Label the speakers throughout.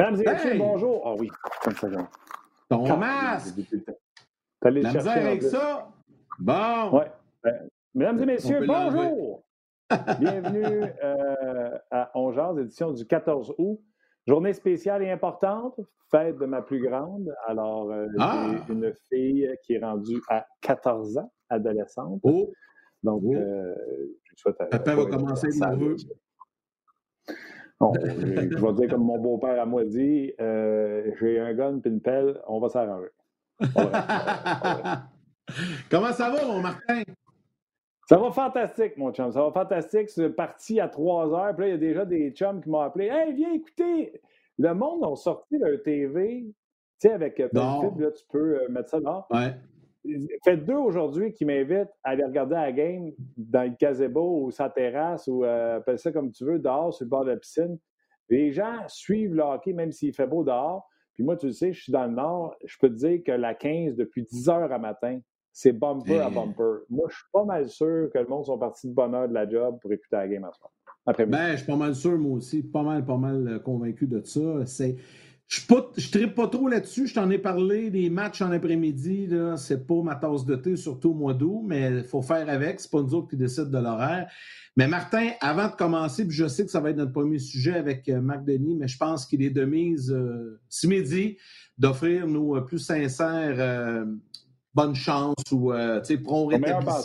Speaker 1: Mesdames et messieurs, bonjour. Ah oui, une seconde.
Speaker 2: Ton masque!
Speaker 1: T'as
Speaker 2: La
Speaker 1: chercher
Speaker 2: avec ça? Bon!
Speaker 1: Ouais. Euh, mesdames et messieurs, bonjour! Bienvenue euh, à On Jase, édition du 14 août. Journée spéciale et importante, fête de ma plus grande. Alors, euh,
Speaker 2: Ah!
Speaker 1: j'ai une fille qui est rendue à 14 ans, adolescente.
Speaker 2: Oh!
Speaker 1: Donc,
Speaker 2: Oh.
Speaker 1: euh, je souhaite...
Speaker 2: Papa va commencer nerveux.
Speaker 1: Bon, je, je vais dire comme mon beau-père à moi dit, euh, j'ai un gun puis une pelle, on va s'arranger.
Speaker 2: Comment ça va, mon Martin?
Speaker 1: Ça va fantastique, mon chum. Ça va fantastique. C'est parti à 3 heures. Puis là, il y a déjà des chums qui m'ont appelé. Hey, viens écouter. Le monde a sorti leur TV. Tu sais, avec euh,
Speaker 2: Non.
Speaker 1: Benefit, là, tu peux euh, mettre ça dehors.
Speaker 2: Ouais.
Speaker 1: Faites deux aujourd'hui qui m'invitent à aller regarder la game dans le gazebo ou sa terrasse ou euh, appelle ça comme tu veux, dehors, sur le bord de la piscine. Les gens suivent le hockey même s'il fait beau dehors. Puis moi, tu le sais, je suis dans le nord. Je peux te dire que la 15, depuis 10 heures à matin, c'est bumper à bumper. Moi, je suis pas mal sûr que le monde sont partis de bonne heure de la job pour écouter la game à soir. Après-midi.
Speaker 2: Ben, je suis pas mal sûr, moi aussi. Pas mal, pas mal euh, convaincu de ça. C'est. Je ne tripe pas trop là-dessus. Je t'en ai parlé des matchs en après-midi. C'est pas ma tasse de thé, surtout au mois d'août, mais il faut faire avec. C'est pas nous autres qui décident de l'horaire. Mais Martin, avant de commencer, puis je sais que ça va être notre premier sujet avec euh, Marc Denis, mais je pense qu'il est de mise euh, ce midi d'offrir nos euh, plus sincères euh, bonnes chances ou euh, tu sais, prompt rétablissement.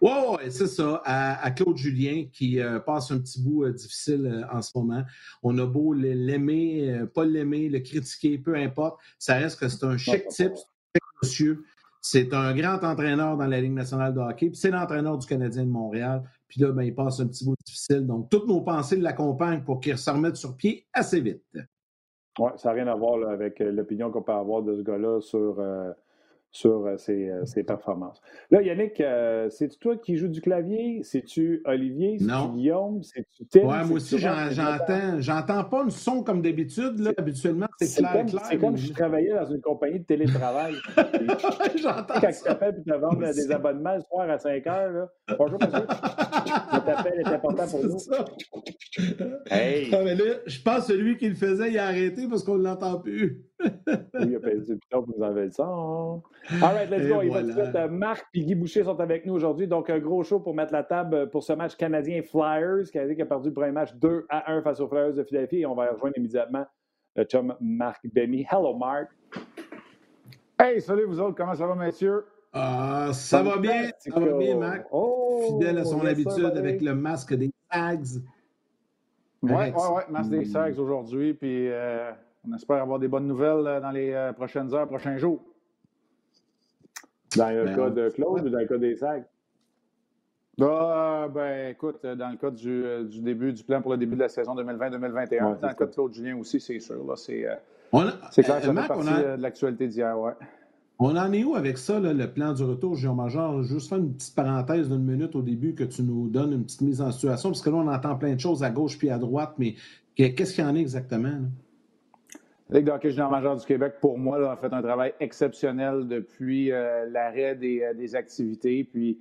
Speaker 2: Oui, ouais, c'est ça. À, à Claude Julien, qui euh, passe un petit bout euh, difficile euh, en ce moment. On a beau l'aimer, pas l'aimer, le critiquer, peu importe. Ça reste que c'est un chic type, c'est un chic monsieur. C'est un grand entraîneur dans la Ligue nationale de hockey. Puis c'est l'entraîneur du Canadien de Montréal. Puis là, ben, il passe un petit bout difficile. Donc, toutes nos pensées l'accompagnent pour qu'il se remette sur pied assez vite.
Speaker 1: Ouais, ça n'a rien à voir là, avec l'opinion qu'on peut avoir de ce gars-là sur, sur euh, ses, euh, ses performances. Là, Yannick, euh, c'est-tu toi qui joues du clavier? C'est-tu Olivier? C'est-tu. Guillaume? C'est-tu Tim?
Speaker 2: Ouais, moi aussi, j'entends, j'entends pas une son comme d'habitude. là. Habituellement, c'est clair,
Speaker 1: comme,
Speaker 2: clair.
Speaker 1: c'est comme si je travaillais dans une compagnie de télétravail.
Speaker 2: J'entends
Speaker 1: Quand tu
Speaker 2: ça.
Speaker 1: t'appelles et te
Speaker 2: Moi
Speaker 1: des abonnements le soir à 5 heures, là. bonjour monsieur, votre appel est important pour nous.
Speaker 2: Ça.
Speaker 1: Hey!
Speaker 2: Ah, mais là, je pense que celui qui le faisait, il a arrêté parce qu'on ne l'entend plus.
Speaker 1: Oui, il a payé du piton pour nous enlever le son. All right, let's
Speaker 2: Et
Speaker 1: go. Il va
Speaker 2: voilà.
Speaker 1: tout de suite. Marc et Guy Boucher sont avec nous aujourd'hui. Donc, un gros show pour mettre la table pour ce match canadien-Flyers. Canadien qui a perdu le premier match 2 à 1 face aux Flyers de Philadelphie. Et on va rejoindre immédiatement le chum Marc Benny. Hello, Marc.
Speaker 3: Hey, salut vous autres, comment ça va, messieurs?
Speaker 2: Ah, ça va bien, ça va bien, Mac.
Speaker 1: Oh,
Speaker 2: Fidèle à son habitude avec le masque des tags.
Speaker 3: Ouais,
Speaker 2: Avec-
Speaker 3: ouais, ouais, match des Sags aujourd'hui, puis euh, on espère avoir des bonnes nouvelles euh, dans les euh, prochaines heures, prochains jours.
Speaker 1: Dans le
Speaker 2: Ben,
Speaker 1: cas de Claude ou dans le cas des sacs?
Speaker 3: Ah, ben, écoute, euh, dans le cas du, du début du plan pour le début de la saison 2020-2021,
Speaker 1: Ouais, c'est
Speaker 3: dans le cas de Claude Julien aussi, c'est sûr. Là, c'est,
Speaker 2: On a-
Speaker 3: c'est clair que
Speaker 2: euh,
Speaker 3: ça
Speaker 2: Mac,
Speaker 3: fait
Speaker 2: on,
Speaker 3: partie
Speaker 2: a-
Speaker 3: de l'actualité d'hier, ouais.
Speaker 2: on en est où avec ça, là, le plan du retour Géant Major? Juste faire une petite parenthèse d'une minute au début que tu nous donnes une petite mise en situation, parce que là, on entend plein de choses à gauche puis à droite, mais que- qu'est-ce qu'il y en a exactement? là?
Speaker 3: La Ligue de hockey junior majeur du Québec, pour moi, là, a fait un travail exceptionnel depuis euh, l'arrêt des, euh, des activités. Puis,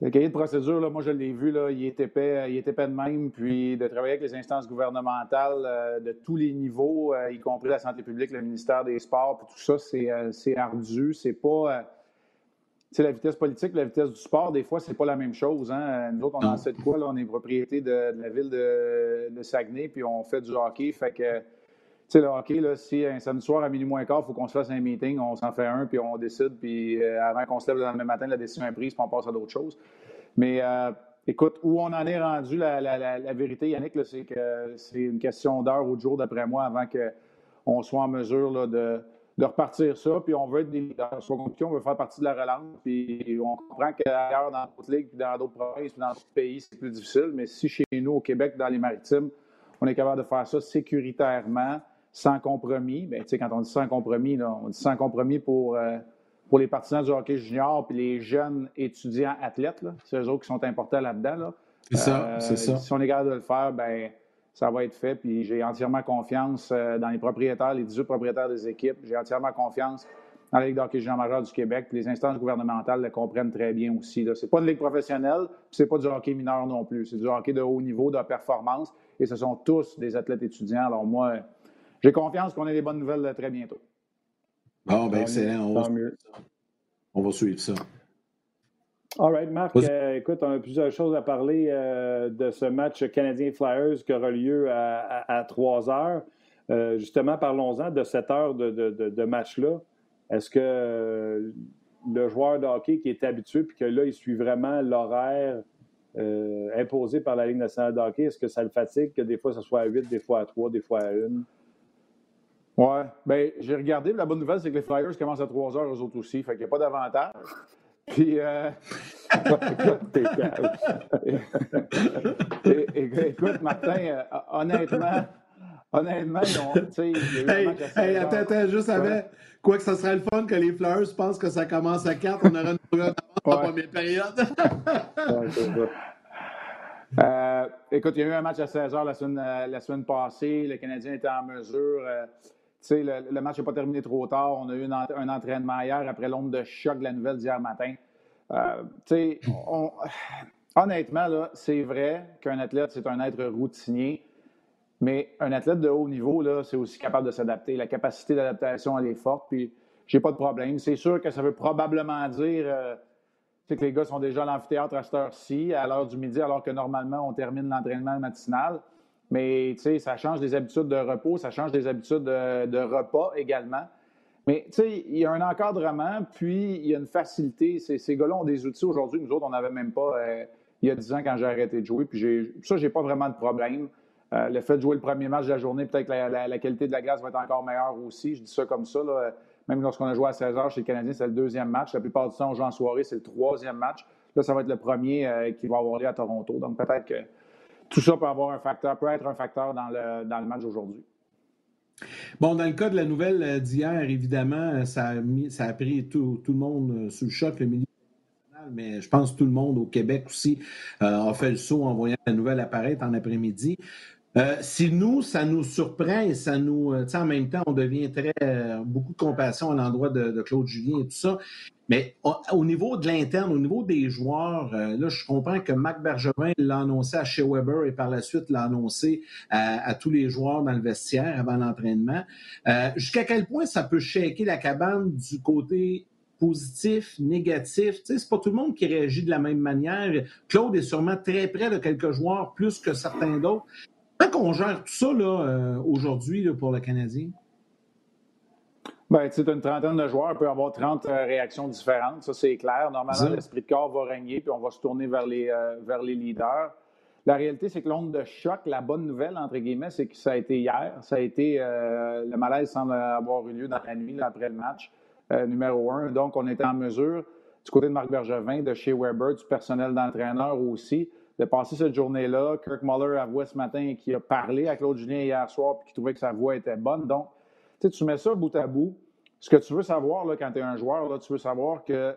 Speaker 3: le cahier de procédure, là, moi, je l'ai vu, là, il, est épais, il est épais de même. Puis, de travailler avec les instances gouvernementales euh, de tous les niveaux, euh, y compris la santé publique, le ministère des Sports, puis tout ça, c'est euh, ardu. C'est pas. euh, tu sais, la vitesse politique, la vitesse du sport, des fois, c'est pas la même chose. Hein? Nous autres, on en sait de quoi. Là? On est propriété de, de la ville de, de Saguenay, puis on fait du hockey. Fait que, sais, le hockey, là, si un samedi soir à minuit moins quart, il faut qu'on se fasse un meeting, on s'en fait un, puis on décide, puis euh, avant qu'on se lève le lendemain matin, la décision est prise, puis on passe à d'autres choses. Mais euh, écoute, où on en est rendu, la, la- la- vérité, Yannick, c'est que c'est une question d'heure ou de jour, d'après moi, avant qu'on soit en mesure là, de, de repartir ça. Puis on veut être des leaders. On veut faire partie de la relance. Puis on comprend qu'ailleurs, dans d'autres ligues, puis dans d'autres provinces, puis dans d'autres pays, c'est plus difficile. Mais si chez nous, au Québec, dans les maritimes, on est capable de faire ça sécuritairement, sans compromis. Bien, tu sais, quand on dit sans compromis, là, on dit sans compromis pour, euh, pour les partisans du hockey junior puis les jeunes étudiants athlètes. C'est eux autres qui sont importants là-dedans. Là.
Speaker 2: C'est ça,
Speaker 3: Euh,
Speaker 2: c'est ça.
Speaker 3: Si on est capable de le faire, ben ça va être fait. Puis j'ai entièrement confiance euh, dans les propriétaires, les 18 propriétaires des équipes. J'ai entièrement confiance dans la Ligue d'hockey junior majeur du Québec. Puis les instances gouvernementales le comprennent très bien aussi. Ce n'est pas une ligue professionnelle, puis c'est pas du hockey mineur non plus. C'est du hockey de haut niveau, de performance, et ce sont tous des athlètes étudiants. Alors moi, j'ai confiance qu'on ait des bonnes nouvelles très bientôt.
Speaker 2: Bon, ben excellent. On va, on va suivre ça.
Speaker 1: All right, Marc, euh, écoute, on a plusieurs choses à parler euh, de ce match Canadien Flyers qui aura lieu à, 3 heures. Euh, justement, parlons-en de cette heure de, de, match-là. Est-ce que le joueur de hockey qui est habitué puis que là, il suit vraiment l'horaire imposé par la Ligue nationale de hockey, est-ce que ça le fatigue que des fois ce soit à 8, des fois à 3, des fois à 1?
Speaker 3: Oui. Bien, j'ai regardé. La bonne nouvelle, c'est que les Flyers commencent à 3 heures, eux autres aussi. Fait qu'il n'y a pas d'avantage. Puis, euh... écoute, Martin, euh, honnêtement, honnêtement, ils ont,
Speaker 2: hey, hey, attends, attends, juste avant. Quoi que ça serait le fun que les Fleurs pensent que ça commence à 4, on aura une première en première période.
Speaker 3: euh, écoute, il y a eu un match à 16 h la semaine, euh, la semaine passée. Le Canadien était en mesure. Euh, le, match n'est pas terminé trop tard. On a eu un entraînement hier après l'onde de choc de la nouvelle d'hier matin. Euh, on, honnêtement, c'est vrai qu'un athlète, c'est un être routinier, mais un athlète de haut niveau, c'est aussi capable de s'adapter. La capacité d'adaptation, elle est forte, puis j'ai pas de problème. C'est sûr que ça veut probablement dire euh, que les gars sont déjà à l'amphithéâtre à cette heure-ci, à l'heure du midi, alors que normalement, on termine l'entraînement matinal. Mais ça change des habitudes de repos, ça change des habitudes de, repas également. Mais tu sais, il y a un encadrement, puis il y a une facilité. Ces, gars-là ont des outils aujourd'hui. Nous autres, on n'avait même pas euh, il y a 10 ans quand j'ai arrêté de jouer. Puis ça, j'ai pas vraiment de problème. Euh, le fait de jouer le premier match de la journée, peut-être que la, qualité de la glace va être encore meilleure aussi. Je dis ça comme ça. Même lorsqu'on a joué à 16 h chez les Canadiens, c'est le deuxième match. La plupart du temps, on joue en soirée, c'est le troisième match. Là, ça va être le premier euh, qui va avoir lieu à Toronto. Donc peut-être que tout ça peut avoir un facteur, peut être un facteur dans le, dans le match d'aujourd'hui.
Speaker 2: Bon, dans le cas de la nouvelle euh, d'hier, évidemment, euh, ça a, mis, ça a pris tout, tout, le monde euh, sous le choc, le milieu mais je pense que tout le monde au Québec aussi a fait le saut en voyant la nouvelle apparaître en après-midi. Si nous, ça nous surprend et ça nous. En même temps, on devient très. Beaucoup de compassion à l'endroit de, Claude Julien et tout ça. Mais au, niveau de l'interne, au niveau des joueurs, là, je comprends que Mac Bergevin l'a annoncé à Shea Weber et par la suite l'a annoncé à, tous les joueurs dans le vestiaire avant l'entraînement. Jusqu'à quel point ça peut shaker la cabane du côté positif, négatif? Tu sais, c'est pas tout le monde qui réagit de la même manière. Claude est sûrement très près de quelques joueurs, plus que certains d'autres. Comment on gère tout ça là, euh, aujourd'hui pour le Canadien?
Speaker 3: Bien, tu une trentaine de joueurs peut avoir 30 euh, réactions différentes, ça c'est clair. Normalement, l'esprit de corps va régner, puis on va se tourner vers les, euh, vers les leaders. La réalité, c'est que l'onde de choc, la bonne nouvelle, entre guillemets, c'est que ça a été hier. Ça a été, le malaise semble avoir eu lieu dans la nuit, après le match, numéro un. Donc, on était en mesure, du côté de Marc Bergevin, de chez Weber, du personnel d'entraîneur aussi, de passer cette journée-là. Kirk Muller avouait ce matin qu'il a parlé à Claude Julien hier soir et qu'il trouvait que sa voix était bonne. Donc, tu mets ça bout à bout. Ce que tu veux savoir là, quand tu es un joueur, tu veux savoir que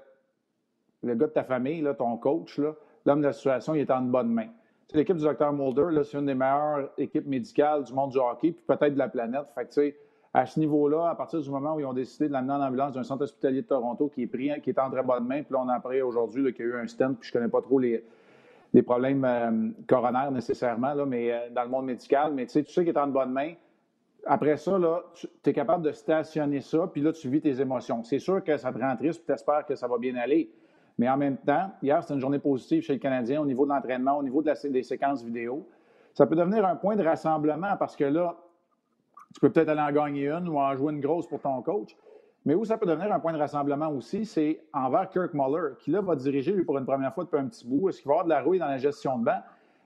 Speaker 3: le gars de ta famille, ton coach, l'homme de la situation, il est en bonne main. L'équipe du Dr. Mulder, c'est une des meilleures équipes médicales du monde du hockey, puis peut-être de la planète. Fait à ce niveau-là, à partir du moment où ils ont décidé de l'amener en ambulance d'un centre hospitalier de Toronto qui est pris, qui est en très bonne main, puis là, on a appris aujourd'hui qu'il y a eu un stent, puis je ne connais pas trop les, problèmes euh, coronaires nécessairement, mais euh, dans le monde médical. Mais tu sais, tu sais qu'il est en bonne main. Après ça, tu es capable de stationner ça, puis là, tu vis tes émotions. C'est sûr que ça te rend triste, puis tu espères que ça va bien aller. Mais en même temps, hier, c'était une journée positive chez le Canadien au niveau de l'entraînement, au niveau de la, des séquences vidéo. Ça peut devenir un point de rassemblement parce que là, tu peux peut-être aller en gagner une ou en jouer une grosse pour ton coach. Mais où ça peut devenir un point de rassemblement aussi, c'est envers Kirk Muller, qui là va diriger, lui, pour une première fois depuis un petit bout. Est-ce qu'il va avoir de la rouille dans la gestion de banc?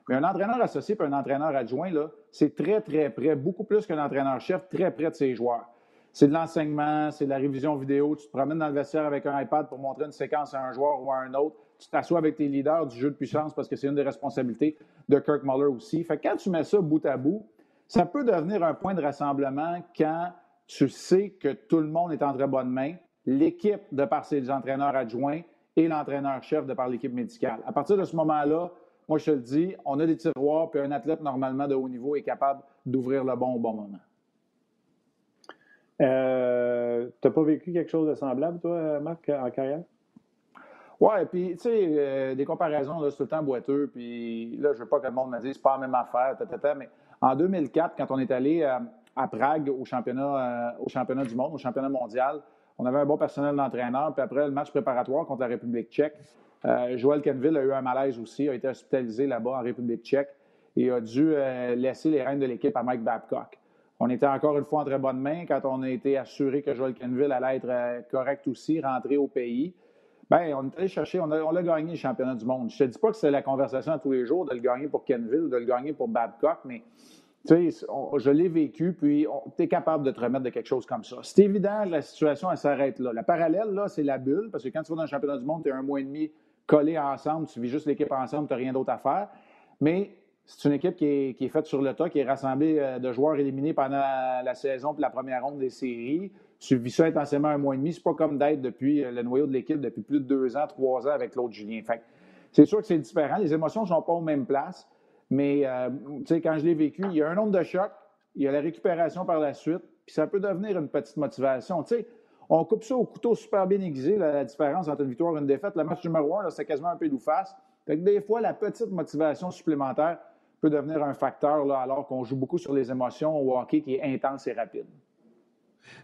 Speaker 3: Mais un entraîneur associé et un entraîneur adjoint, là, c'est très, très près, beaucoup plus qu'un entraîneur-chef, très près de ses joueurs. C'est de l'enseignement, c'est de la révision vidéo. Tu te promènes dans le vestiaire avec un iPad pour montrer une séquence à un joueur ou à un autre. Tu t'assois avec tes leaders du jeu de puissance parce que c'est une des responsabilités de Kirk Muller aussi. Fait que quand tu mets ça bout à bout, ça peut devenir un point de rassemblement quand tu sais que tout le monde est en très bonne main, l'équipe de par ses entraîneurs adjoints et l'entraîneur-chef de par l'équipe médicale. À partir de ce moment-là, moi, je te le dis, on a des tiroirs, puis un athlète, normalement, de haut niveau, est capable d'ouvrir le bon au bon moment.
Speaker 1: Euh, tu n'as pas vécu quelque chose de semblable, toi, Marc, en carrière?
Speaker 3: Ouais, puis, tu sais, euh, des comparaisons, là, c'est tout le temps boiteux. Puis là, je veux pas que le monde me dise, c'est pas la même affaire, mais en 2004, quand on est allé euh, à Prague au championnat, au championnat du monde, au championnat mondial, on avait un bon personnel d'entraîneur. Puis après le match préparatoire contre la République tchèque, Joël Kenville a eu un malaise aussi, a été hospitalisé là-bas en République tchèque et a dû laisser les rênes de l'équipe à Mike Babcock. On était encore une fois en très bonne main quand on a été assuré que Joel Kenville allait être euh, correct aussi, rentré au pays. Bien, on est allé chercher, on a, gagné le championnat du monde. Je ne te dis pas que c'est la conversation à tous les jours de le gagner pour Kenville ou de le gagner pour Babcock, mais je l'ai vécu, puis tu es capable de te remettre de quelque chose comme ça. C'est évident, la situation, elle s'arrête là. La parallèle, là, c'est la bulle, parce que quand tu vas dans le championnat du monde, tu es un mois et demi collé ensemble, tu vis juste l'équipe ensemble, tu n'as rien d'autre à faire. Mais c'est une équipe qui est, faite sur le tas, qui est rassemblée euh, de joueurs éliminés pendant la, saison puis la première ronde des séries. Tu vis ça intensément un mois et demi. C'est pas comme d'être depuis euh, le noyau de l'équipe depuis plus de deux ans, trois ans avec Claude Julien. C'est sûr que c'est différent. Les émotions ne sont pas aux mêmes places. Mais euh, quand je l'ai vécu, il y a un nombre de chocs, il y a la récupération par la suite, puis ça peut devenir une petite motivation. On coupe ça au couteau super bien aiguisé, la, différence entre une victoire et une défaite. Le match numéro un, c'est quasiment un peu face. Fait que des fois, la petite motivation supplémentaire peut devenir un facteur là, alors qu'on joue beaucoup sur les émotions au hockey qui est intense et rapide.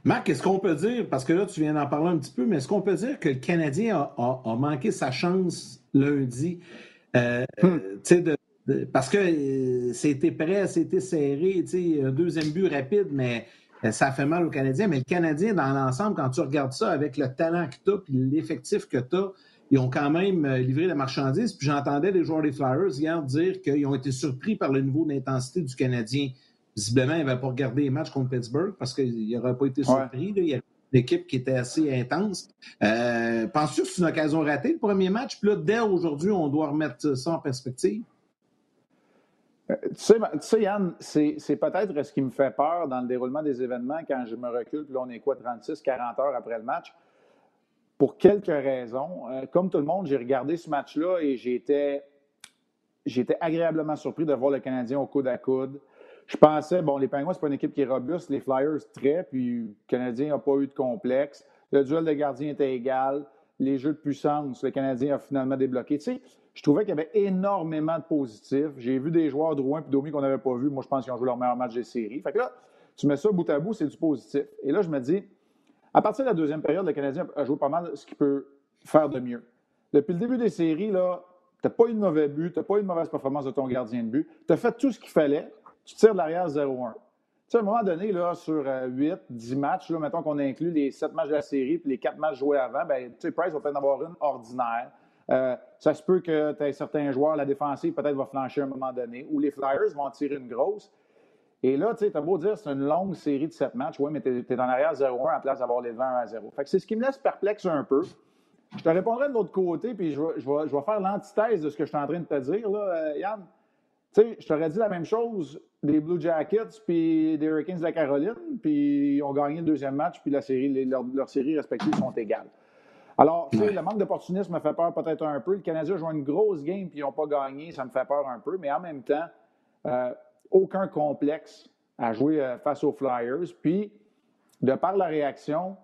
Speaker 2: Marc, est-ce qu'on peut dire, parce que là, tu viens d'en parler un petit peu, mais est-ce qu'on peut dire que le Canadien a, manqué sa chance lundi? Euh, hmm. parce que euh, c'était prêt, c'était serré, un deuxième but rapide, mais ça fait mal au Canadien. Mais le Canadien, dans l'ensemble, quand tu regardes ça avec le talent que tu as et l'effectif que tu as, ils ont quand même euh, livré la marchandise. Puis j'entendais les joueurs des Flyers hier dire qu'ils ont été surpris par le niveau d'intensité du Canadien. Visiblement, ils n'avaient pas regardé les matchs contre Pittsburgh parce qu'ils n'auraient pas été surpris. Il y a une équipe qui était assez intense. Euh, Penses-tu que c'est une occasion ratée, le premier match? Puis là, dès aujourd'hui, on doit remettre ça en perspective?
Speaker 3: Euh, tu sais, Yann, c'est peut-être ce qui me fait peur dans le déroulement des événements quand je me recule, puis là, on est quoi, 36, 40 heures après le match? Pour quelques raisons. Euh, comme tout le monde, j'ai regardé ce match-là et j'étais, agréablement surpris de voir le Canadien au coude à coude. Je pensais, bon, les Penguins, c'est pas une équipe qui est robuste, les Flyers très, puis le Canadien n'a pas eu de complexe. Le duel de gardien était égal. Les jeux de puissance, le Canadien a finalement débloqué. Tu sais, je trouvais qu'il y avait énormément de positifs. J'ai vu des joueurs de Rouen et Domi qu'on n'avait pas vu. Moi, je pense qu'ils ont joué leur meilleur match des séries. Fait que là, tu mets ça bout à bout, c'est du positif. Et là, je me dis, à partir de la deuxième période, le Canadien a joué pas mal ce qu'il peut faire de mieux. Depuis le début des séries, tu n'as pas eu de mauvais but, tu n'as pas eu de mauvaise performance de ton gardien de but. Tu as fait tout ce qu'il fallait. Tu tires de l'arrière 0-1. Tu sais, à un moment donné, là, sur 8, euh, 10 matchs, là, mettons qu'on inclut les 7 matchs de la série puis les 4 matchs joués avant, ben, tu sais, Price va peut-être en avoir une ordinaire. Euh, ça se peut que tu aies certains joueurs, la défensive peut-être va flancher à un moment donné, ou les Flyers vont tirer une grosse. Et là, tu sais, t'as beau dire c'est une longue série de sept matchs, oui, mais tu es, en arrière 0-1 à place d'avoir les 20 à 0. Fait que c'est ce qui me laisse perplexe un peu. Je te répondrai de l'autre côté, puis je vais, faire l'antithèse de ce que je suis en train de te dire, là, euh, Yann. Tu sais, je t'aurais dit la même chose des Blue Jackets puis des Hurricanes de la Caroline, puis ils ont gagné le deuxième match, puis la série, leurs séries respectives sont égales. Alors, tu sais, le manque d'opportunisme me fait peur peut-être un peu. Le Canadien joue une grosse game, puis ils n'ont pas gagné, ça me fait peur un peu, mais en même temps, euh, aucun complexe à jouer euh, face aux Flyers. Puis, de par la réaction,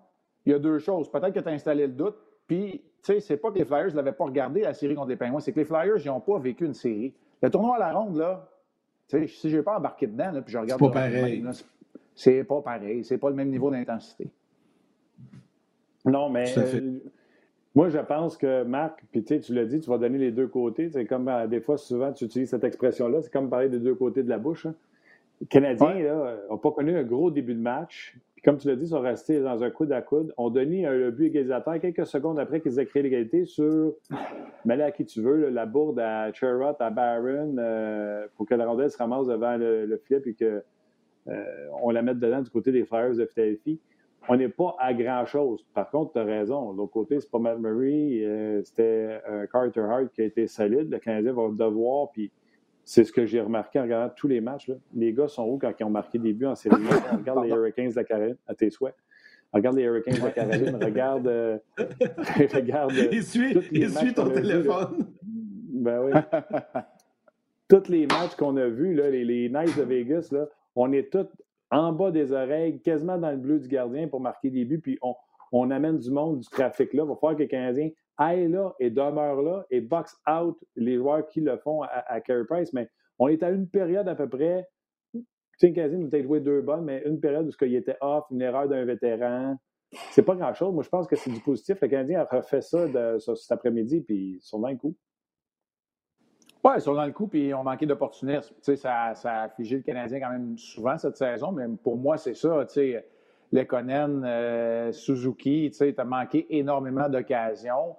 Speaker 3: il y a deux choses. Peut-être que tu as installé le doute, puis, tu sais, c'est pas que les Flyers ne l'avaient pas regardé, la série contre les Penguins, c'est que les Flyers, ils n'ont pas vécu une série. Le tournoi à la ronde, là, tu sais, si je n'ai pas embarqué dedans, là, puis je regarde.
Speaker 2: C'est pas pareil.
Speaker 3: C'est pas pareil. C'est pas le même niveau d'intensité.
Speaker 1: Non, mais moi, je pense que Marc, puis tu l'as dit, tu vas donner les deux côtés. C'est comme euh, des fois, souvent, tu utilises cette expression-là. C'est comme parler des deux côtés de la bouche. Hein. Les Canadiens n'ont pas connu un gros début de match. Puis comme tu l'as dit, ils sont restés dans un coude à coude. On donné un but égalisateur quelques secondes après qu'ils aient créé l'égalité sur, mais à qui tu veux, la bourde à Cherrott, à Barron, euh, pour que la rondelle se ramasse devant le, le filet puis qu'on euh, la mette dedans du côté des Flyers de Philadelphie on n'est pas à grand-chose. Par contre, tu as raison. L'autre côté, c'est pas Matt Murray, euh, c'était un Carter Hart qui a été solide. Le Canadien va devoir, puis c'est ce que j'ai remarqué en regardant tous les matchs. Les gars sont hauts quand ils ont marqué des buts en série. regarde les Hurricanes de la Caroline, à tes souhaits. Regarde les Hurricanes de la Caroline, regarde, euh, regarde.
Speaker 2: Il suit, il suit ton téléphone.
Speaker 1: Ben oui. tous les matchs qu'on a vus, là, les, les Knights de Vegas, là, on est tous en bas des oreilles, quasiment dans le bleu du gardien pour marquer des buts, puis on, amène du monde, du trafic là. Il va falloir que les Canadiens aillent là et demeurent là et box out les joueurs qui le font à, à Carey Price. Mais on est à une période à peu près. Tu sais, Canadien nous a joué deux bonnes, mais une période où il était off, une erreur d'un vétéran. C'est pas grand-chose. Moi, je pense que c'est du positif. Le Canadien a refait ça cet après-midi, puis ils sont dans le coup.
Speaker 3: Oui, ils sont dans le coup, puis ils ont manqué d'opportunisme. Ça, ça a figé le Canadien quand même souvent cette saison, mais pour moi, c'est ça. Lekonen, euh, Suzuki, tu as manqué énormément d'occasions.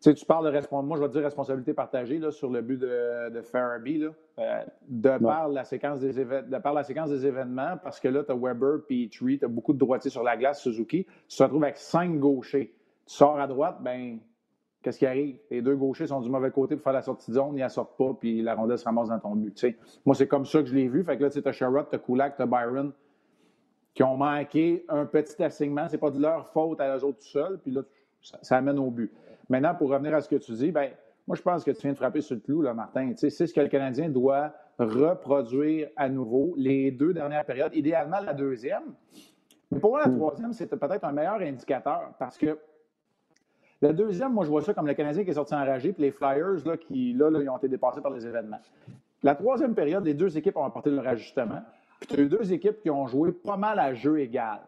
Speaker 3: Tu, tu parles de moi je vais dire responsabilité partagée là, sur le but de, de Farabee. Là. Euh, de, par la séquence des de par la séquence des événements, parce que là, tu as Weber, Petrie, tu as beaucoup de droitiers sur la glace, Suzuki. Tu te retrouves avec cinq gauchers. Tu sors à droite, ben qu'est-ce qui arrive? Les deux gauchers sont du mauvais côté pour faire la sortie de zone, ils ne sortent pas, puis la rondelle se ramasse dans ton but. Moi, c'est comme ça que je l'ai vu. Fait que là, tu as Sherrod, tu as Kulak, tu as Byron qui ont manqué un petit assignement. Ce n'est pas de leur faute à eux autres tout seuls, puis là, ça, ça amène au but. Maintenant, pour revenir à ce que tu dis, ben, moi, je pense que tu viens de frapper sur le clou, là, Martin. c'est ce que le Canadien doit reproduire à nouveau les deux dernières périodes, idéalement la deuxième. Mais pour moi, la hmm. troisième, c'est peut-être un meilleur indicateur parce que la deuxième, moi, je vois ça comme le Canadien qui est sorti enragé, puis les Flyers, là, qui, là, là, ils ont été dépassés par les événements. La troisième période, les deux équipes ont apporté leur ajustement. Puis tu as eu deux équipes qui ont joué pas mal à jeu égal.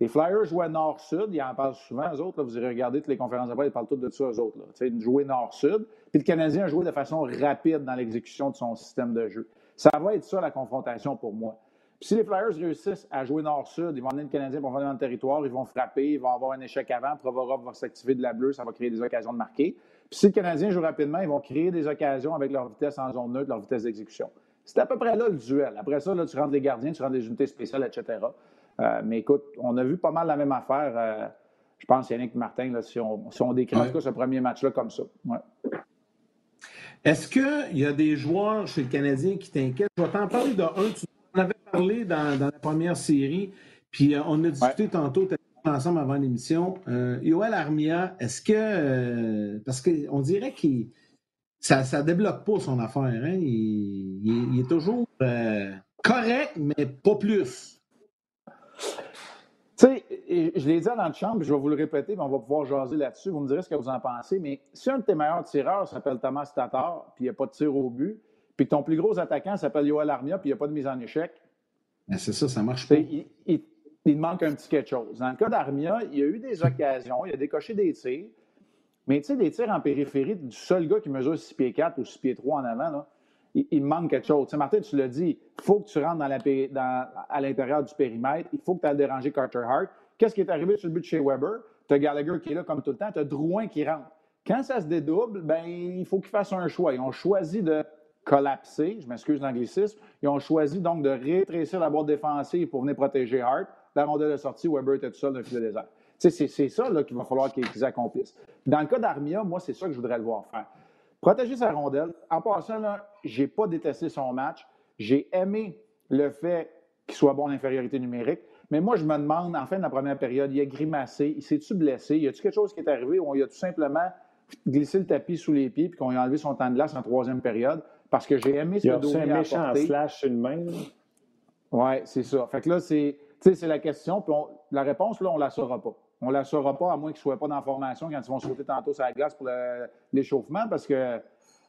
Speaker 3: Les Flyers jouaient nord-sud, ils en parlent souvent, eux autres. vous irez regarder toutes les conférences de ils parlent toutes de ça, eux autres. Là. Jouer nord-sud. Puis le Canadien a joué de façon rapide dans l'exécution de son système de jeu. Ça va être ça, la confrontation pour moi. Puis si les Flyers réussissent à jouer nord-sud, ils vont amener le Canadien pour venir dans le territoire, ils vont frapper, ils vont avoir un échec avant, Provorov va s'activer de la bleue, ça va créer des occasions de marquer. Puis si le Canadien joue rapidement, ils vont créer des occasions avec leur vitesse en zone neutre, leur vitesse d'exécution. C'est à peu près là le duel. Après ça, là, tu rentres des gardiens, tu rentres des unités spéciales, etc. Euh, mais écoute, on a vu pas mal la même affaire. Euh, je pense, Yannick Martin, là, si, on, si on décrit ce premier match-là comme ça.
Speaker 2: Est-ce qu'il y a des joueurs chez le Canadien qui t'inquiètent? Je vais t'en parler d'un. Tu en avais parlé dans, la première série, puis euh, on a discuté tantôt ensemble avant l'émission. Yoel Armia, est-ce que. parce qu'on dirait qu'il. Ça ne débloque pas son affaire. Hein? Il, est toujours correct, mais pas plus.
Speaker 3: Tu sais, je l'ai dit dans le chambre, je vais vous le répéter, mais on va pouvoir jaser là-dessus. Vous me direz ce que vous en pensez. Mais si un de tes meilleurs tireurs s'appelle Thomas Tatar, puis il n'y a pas de tir au but, puis que ton plus gros attaquant s'appelle Yoel Armia, puis il n'y a pas de mise en échec.
Speaker 2: Ben, c'est ça, ça marche pas.
Speaker 3: Il, il, manque un petit quelque chose. Dans le cas d'Armia, il y a eu des occasions, il a décoché des tirs, mais tu sais, des tirs en périphérie du seul gars qui mesure 6 pieds 4 ou 6 pieds 3 en avant, là, il, manque quelque chose. Martin, tu l'as dit, il faut que tu rentres dans à l'intérieur du périmètre. Il faut que tu ailles déranger Carter Hart. Qu'est-ce qui est arrivé sur le but de chez Weber? Tu as Gallagher qui est là comme tout le temps. Tu as Drouin qui rentre. Quand ça se dédouble, ben, il faut qu'ils fassent un choix. Ils ont choisi de collapser, je m'excuse l'anglicisme, ils ont choisi donc de rétrécir la boîte défensive pour venir protéger Hart. La rondelle est sortie, Weber était tout seul dans le filet désert. C'est ça qu'il va falloir qu'ils accomplissent. Dans le cas d'Armia, moi, c'est ça que je voudrais le voir faire. Protéger sa rondelle. En passant, je n'ai pas détesté son match. J'ai aimé le fait qu'il soit bon en infériorité numérique. Mais moi, je me demande, en fin de la première période, il a grimacé, il s'est-tu blessé? Y a-t-il quelque chose qui est arrivé où il a tout simplement glissé le tapis sous les pieds puis qu'on a enlevé son temps de glace en troisième période? Parce que j'ai aimé ce
Speaker 1: que Il a un méchant slash une main.
Speaker 3: Oui, c'est ça. Fait que là, c'est la question. Puis la réponse, là, on ne la saura pas. On ne la saura pas, à moins qu'ils ne soient pas dans la formation quand ils vont sauter tantôt sur la glace pour l'échauffement, parce que euh,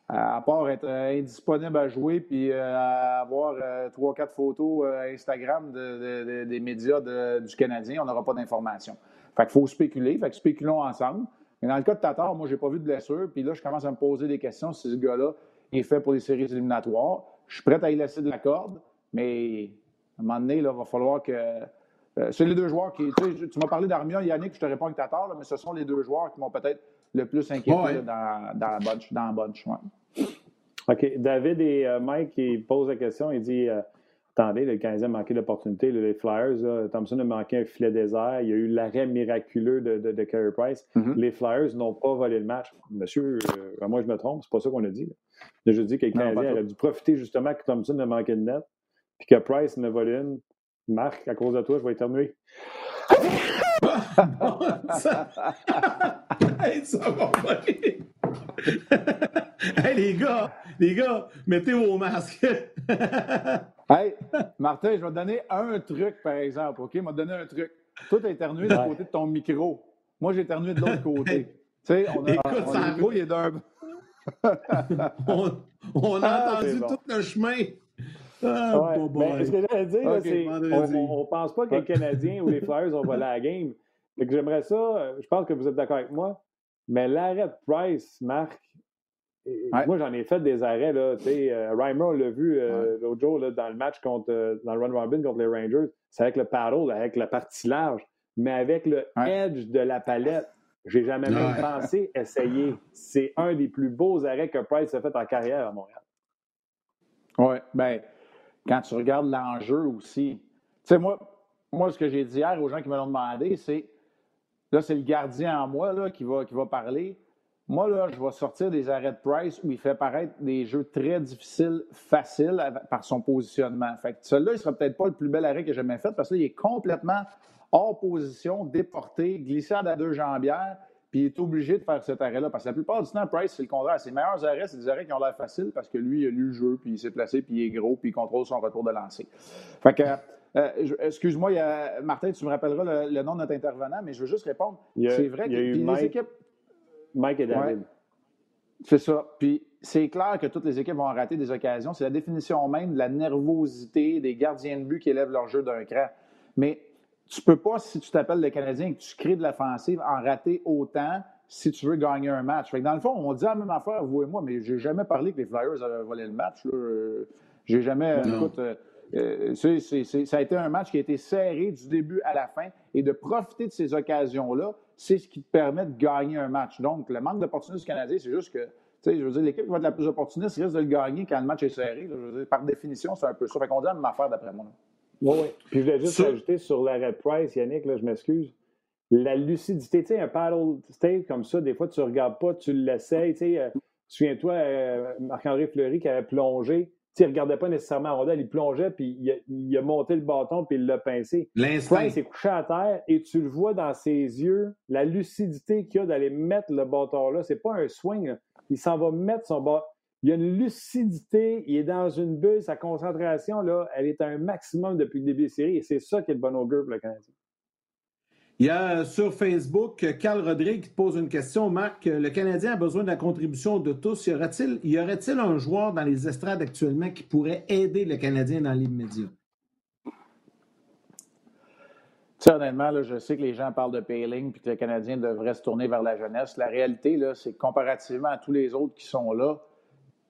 Speaker 3: à part être euh, indisponible à jouer puis euh, avoir trois, quatre photos Instagram des médias du Canadien, on n'aura pas d'informations. Fait qu'il faut spéculer. Fait que spéculons ensemble. Mais dans le cas de Tatar, moi, je n'ai pas vu de blessure. Puis là, je commence à me poser des questions si ce gars-là est fait pour les séries éliminatoires. Je suis prêt à y laisser de la corde, mais à un moment donné, il va falloir que euh, c'est les deux joueurs qui. Tu, m'as parlé d'Armia, Yannick, je te réponds que tu tort, mais ce sont les deux joueurs qui m'ont peut-être le plus inquiété dans, dans, la bunch. Dans la bunch
Speaker 1: OK. David et euh, Mike qui posent la question. Il dit euh, Attendez, le Canadien a manqué d'opportunité. Les Flyers, Thompson a manqué un filet désert. Il y a eu l'arrêt miraculeux de, de, de Carey Price. Mm-hmm. Les Flyers n'ont pas volé le match. Monsieur, moi je me trompe, c'est pas ça qu'on a dit. Je dis que le Canadien aurait dû profiter justement que Thompson a manqué de net, puis que Price ne volé une, Marc, à cause de toi, je vais éternuer.
Speaker 2: ça... hey, ça va pas hey, les gars, les gars, mettez vos masques.
Speaker 3: Hey, Martin, je vais te donner un truc, par exemple, OK? Je vais te donner un truc. Toi, tu as éternué du côté de ton micro. Moi, j'ai éternué de l'autre côté. tu sais, on a,
Speaker 2: Écoute,
Speaker 3: on, le micro, il est d'un...
Speaker 2: on, on a
Speaker 3: Ah,
Speaker 2: entendu
Speaker 3: bon.
Speaker 2: tout le chemin. Ah,
Speaker 1: Ouais. Ben, ce que j'allais dire, c'est on ne pense pas que les Canadiens ou les Flyers ont volé la game. Fait que j'aimerais ça, euh, je pense que vous êtes d'accord avec moi, mais l'arrêt de Price, Marc, et-
Speaker 3: Ouais.
Speaker 1: moi j'en ai fait des arrêts. Là, euh, Reimer, on l'a vu euh, l'autre jour là, dans le match contre, euh, dans le Run Robin contre les Rangers. C'est avec le paddle, avec la partie large, mais avec le
Speaker 3: Ouais.
Speaker 1: edge de la palette. J'ai jamais même pensé essayer. C'est un des plus beaux arrêts que Price a fait en carrière à Montréal.
Speaker 3: Oui, bien, quand tu regardes l'enjeu aussi, tu sais, moi, moi, ce que j'ai dit hier aux gens qui me l'ont demandé, c'est, là, c'est le gardien en moi là, qui, va, qui va parler. Moi, là, je vais sortir des arrêts de Price où il fait paraître des jeux très difficiles, faciles par son positionnement. Fait que celui-là, il sera peut-être pas le plus bel arrêt que j'ai jamais fait parce que là, il est complètement hors position, déporté, glissade à deux jambières, puis il est obligé de faire cet arrêt-là. Parce que la plupart du temps, Price, c'est le contraire. Ses meilleurs arrêts, c'est des arrêts qui ont l'air faciles parce que lui, il a lu le jeu, puis il s'est placé, puis il est gros, puis il contrôle son retour de lancer. Fait que, euh, je- excuse-moi, a- Martin, tu me rappelleras le, le nom de notre intervenant, mais je veux juste répondre. C'est vrai
Speaker 1: il
Speaker 3: que
Speaker 1: y a eu
Speaker 3: puis les équipes.
Speaker 1: Mike et David.
Speaker 3: Ouais. C'est ça. Puis c'est clair que toutes les équipes vont rater des occasions. C'est la définition même de la nervosité des gardiens de but qui élèvent leur jeu d'un cran. Mais tu peux pas, si tu t'appelles le Canadien et que tu crées de l'offensive, en rater autant si tu veux gagner un match. Fait que dans le fond, on dit la même affaire, vous et moi, mais j'ai jamais parlé que les Flyers avaient volé le match. Euh, J'ai jamais.
Speaker 2: Non.
Speaker 3: Écoute, euh, ça a été un match qui a été serré du début à la fin et de profiter de ces occasions-là, c'est ce qui te permet de gagner un match. Donc, le manque d'opportunisme du Canadien, c'est juste que, tu sais, je veux dire, l'équipe qui va être la plus opportuniste risque de le gagner quand le match est serré. là. Je veux dire, par définition, c'est un peu ça. Fait qu'on dit la même affaire d'après moi. là.
Speaker 1: Oui, oui. Puis je voulais juste
Speaker 2: Ça-
Speaker 1: ajouter sur l'arrêt Price, Yannick, là, je m'excuse. La lucidité, tu sais, un paddle state comme ça, des fois, tu ne regardes pas, tu l'essayes. Tu sais, euh, souviens-toi, euh, Marc-André Fleury qui avait plongé, il ne regardait pas nécessairement la rondelle, il plongeait, puis il a, il a monté le bâton, puis il l'a pincé.
Speaker 2: L'instinct.
Speaker 1: Price est couché à terre et tu le vois dans ses yeux, la lucidité qu'il a d'aller mettre le bâton là. C'est pas un swing. là. Il s'en va mettre son bâton. Il a une lucidité, il est dans une bulle, sa concentration, là, elle est à un maximum depuis le début des séries et c'est ça qui est le bon augure pour le Canadien.
Speaker 2: Il y a sur Facebook Carl Rodrigue qui te pose une question. Marc, le Canadien a besoin de la contribution de tous. Y aurait-il y aurait-il un joueur dans les estrades actuellement qui pourrait aider le Canadien dans l'immédiat?
Speaker 3: Honnêtement, là, je sais que les gens parlent de Payling puis que le Canadien devrait se tourner vers la jeunesse. La réalité, c'est que comparativement à tous les autres qui sont là,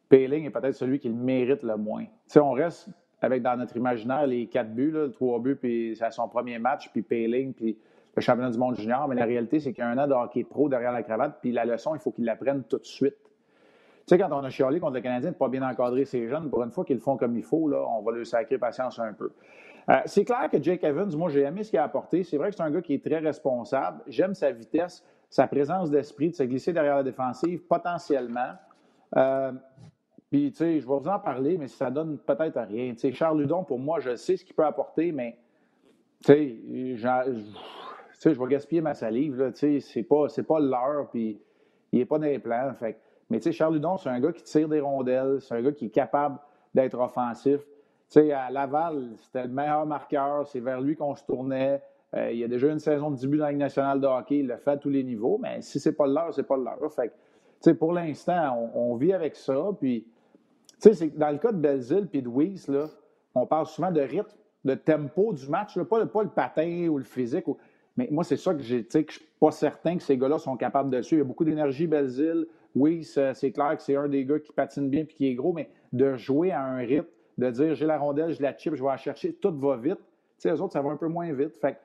Speaker 3: Payling est peut-être celui qui le mérite le moins. Tu sais, on reste avec dans notre imaginaire les quatre buts, là, trois buts, puis c'est à son premier match, puis Payling, puis le championnat du monde junior. Mais la réalité, c'est qu'il y a un an de hockey pro derrière la cravate, puis la leçon, il faut qu'il l'apprenne tout de suite. Tu sais, quand on a chialé contre le Canadien de ne pas bien encadrer ses jeunes, pour une fois qu'ils le font comme il faut, là, on va leur sacrer patience un peu. Euh, c'est clair que Jake Evans, moi, j'ai aimé ce qu'il a apporté. C'est vrai que c'est un gars qui est très responsable. J'aime sa vitesse, sa présence d'esprit, de se glisser derrière la défensive, potentiellement. Euh, puis, tu sais, je vais vous en parler, mais ça donne peut-être à rien. Tu sais, Charles Ludon, pour moi, je sais ce qu'il peut apporter, mais, tu sais, sais, je vais gaspiller ma salive, là. Tu sais, c'est pas, pas l'heure, puis il n'est pas dans les plans. Fait mais, tu sais, Charles Ludon, c'est un gars qui tire des rondelles, c'est un gars qui est capable d'être offensif. Tu sais, à Laval, c'était le meilleur marqueur, c'est vers lui qu'on se tournait. Euh, il y a déjà une saison de début dans la Ligue nationale de hockey, il le fait à tous les niveaux, mais si c'est pas l'heure, c'est pas l'heure. Fait tu sais, pour l'instant, on, vit avec ça, puis tu sais, dans le cas de Belzile et de Weiss, là, on parle souvent de rythme, de tempo du match, là, pas, le- pas le patin ou le physique. Mais moi, c'est ça que j'ai, que je suis pas certain que ces gars-là sont capables de suivre. Il y a beaucoup d'énergie. Weiss, euh, c'est clair que c'est un des gars qui patine bien et qui est gros, mais de jouer à un rythme, de dire j'ai la rondelle, je la chip, je vais la chercher, tout va vite. Tu sais, eux autres, ça va un peu moins vite. Fait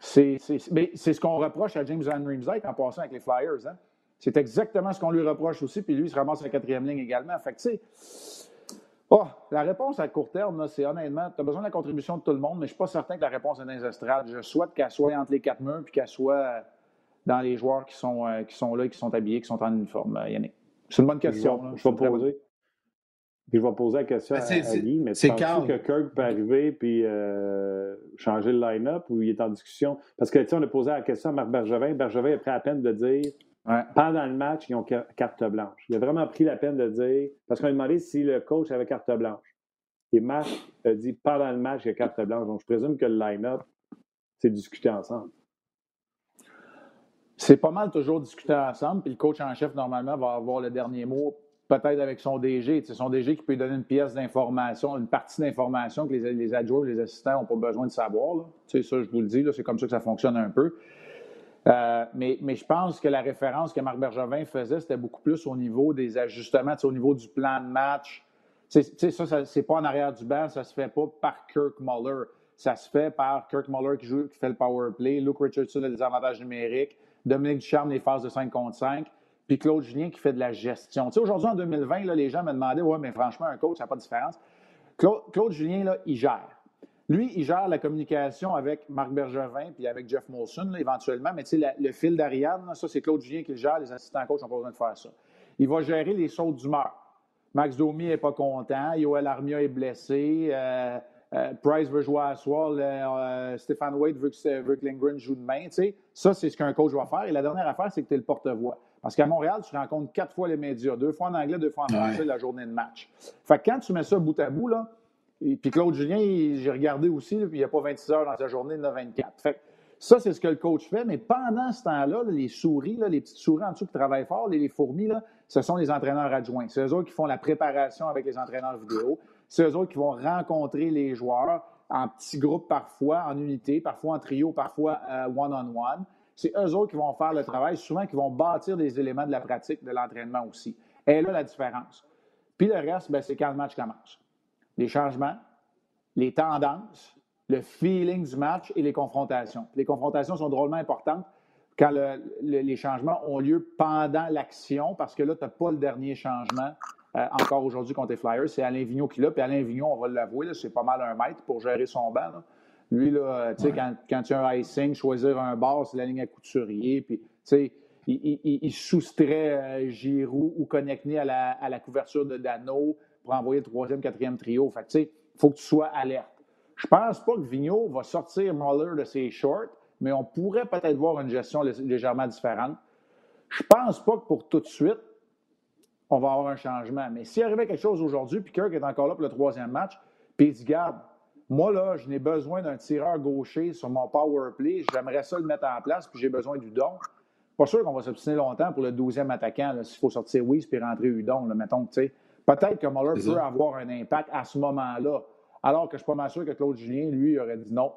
Speaker 3: c'est, ce qu'on reproche à James Van Riemsdyk en passant avec les Flyers. Hein? C'est exactement ce qu'on lui reproche aussi, puis lui, il se ramasse la quatrième ligne également. Fait tu sais, oh, la réponse à court terme, c'est honnêtement, tu as besoin de la contribution de tout le monde, mais je ne suis pas certain que la réponse est dans les estrades. Je souhaite qu'elle soit entre les quatre murs, puis qu'elle soit dans les joueurs qui sont, euh, qui sont là, qui sont habillés, qui sont en uniforme, euh, Yannick. C'est une bonne question. là.
Speaker 1: je vais poser. Puis je vais poser la question
Speaker 2: Ben,
Speaker 1: à, à Guy, mais
Speaker 2: c'est Carl.
Speaker 1: que Kirk peut arriver puis euh, changer le line-up ou il est en discussion? Parce que, tu sais, on a posé la question à Marc Bergevin. Bergevin a pris la peine de dire,
Speaker 3: Ouais.
Speaker 1: pendant le match, ils ont ca- carte blanche. Il a vraiment pris la peine de dire, parce qu'on a demandé si le coach avait carte blanche. Et Marc a dit pendant le match, il y a carte blanche. Donc, je présume que le line-up, c'est discuté ensemble.
Speaker 3: C'est pas mal toujours discuté ensemble. Puis le coach en chef, normalement, va avoir le dernier mot, peut-être avec son DG. C'est son DG qui peut lui donner une pièce d'information, une partie d'information que les, les adjoints ou les assistants n'ont pas besoin de savoir. Ça, je vous le dis, c'est comme ça que ça fonctionne un peu. Euh, mais, je pense que la référence que Marc Bergevin faisait, c'était beaucoup plus au niveau des ajustements, au niveau du plan de match. ça, ça c'est pas en arrière du banc, ça se fait pas par Kirk Muller. Ça se fait par Kirk Muller qui, joue, qui fait le power play, Luke Richardson a des avantages numériques, Dominique Ducharme les phases de 5 contre 5, puis Claude Julien qui fait de la gestion. Aujourd'hui, en 2020, là, les gens me demandaient Ouais, mais franchement, un coach, ça n'a pas de différence. Claude, Claude Julien, là, il gère. Lui, il gère la communication avec Marc Bergevin puis avec Jeff Molson, éventuellement. Mais tu sais, le fil d'Ariane, ça, c'est Claude Julien qui le gère. Les assistants coachs n'ont pas besoin de faire ça. Il va gérer les sautes d'humeur. Max Domi n'est pas content. Yoel Armia est blessé. Euh, euh, Price veut jouer à soir. Euh, Stéphane Wade veut que, Lindgren joue demain. Tu sais, ça, c'est ce qu'un coach va faire. Et la dernière affaire, c'est que tu es le porte-voix. Parce qu'à Montréal, tu rencontres quatre fois les médias, deux fois en anglais, deux fois en français la journée de match. Fait que quand tu mets ça bout à bout, là, et puis Claude Julien, j'ai regardé aussi, puis il n'y a pas 26 heures dans sa journée, il y en a 24. Fait ça, c'est ce que le coach fait, mais pendant ce temps-là, les souris, les petites souris en dessous qui travaillent fort, les, fourmis, ce sont les entraîneurs adjoints. C'est eux autres qui font la préparation avec les entraîneurs vidéo. C'est eux autres qui vont rencontrer les joueurs en petits groupes parfois, en unité, parfois en trio, parfois euh, one-on-one. C'est eux autres qui vont faire le travail, souvent qui vont bâtir des éléments de la pratique, de l'entraînement aussi. Et là, la différence. Puis le reste, ben, c'est quand le match commence les changements, les tendances, le feeling du match et les confrontations. Les confrontations sont drôlement importantes quand les changements ont lieu pendant l'action, parce que là, tu n'as pas le dernier changement euh, encore aujourd'hui contre les Flyers. C'est Alain Vigneault qui l'a. Puis Alain Vigneault, on va l'avouer, c'est pas mal un maître pour gérer son banc. Lui, là, quand, quand tu as un icing, choisir un bar, c'est la ligne à couturier. Puis, tu sais, il, il, soustrait euh, Giroud ou Connecté à la, à la couverture de Dano pour envoyer le troisième, quatrième trio. Fait tu sais, il faut que tu sois alerte. Je pense pas que Vigneault va sortir Muller de ses shorts, mais on pourrait peut-être voir une gestion légèrement différente. Je pense pas que pour tout de suite, on va avoir un changement. Mais s'il arrivait quelque chose aujourd'hui, puis Kirk est encore là pour le troisième match, puis il dit, garde, moi, là, je n'ai besoin d'un tireur gaucher sur mon power play. J'aimerais ça le mettre en place, puis j'ai besoin du don. Pas sûr qu'on va s'obstiner longtemps pour le douzième attaquant. S'il faut sortir Weiss puis rentrer Udon, là, mettons, tu sais. Peut-être que Muller peut avoir un impact à ce moment-là. Alors que je ne suis pas mal sûr que Claude Julien, lui, aurait dit non.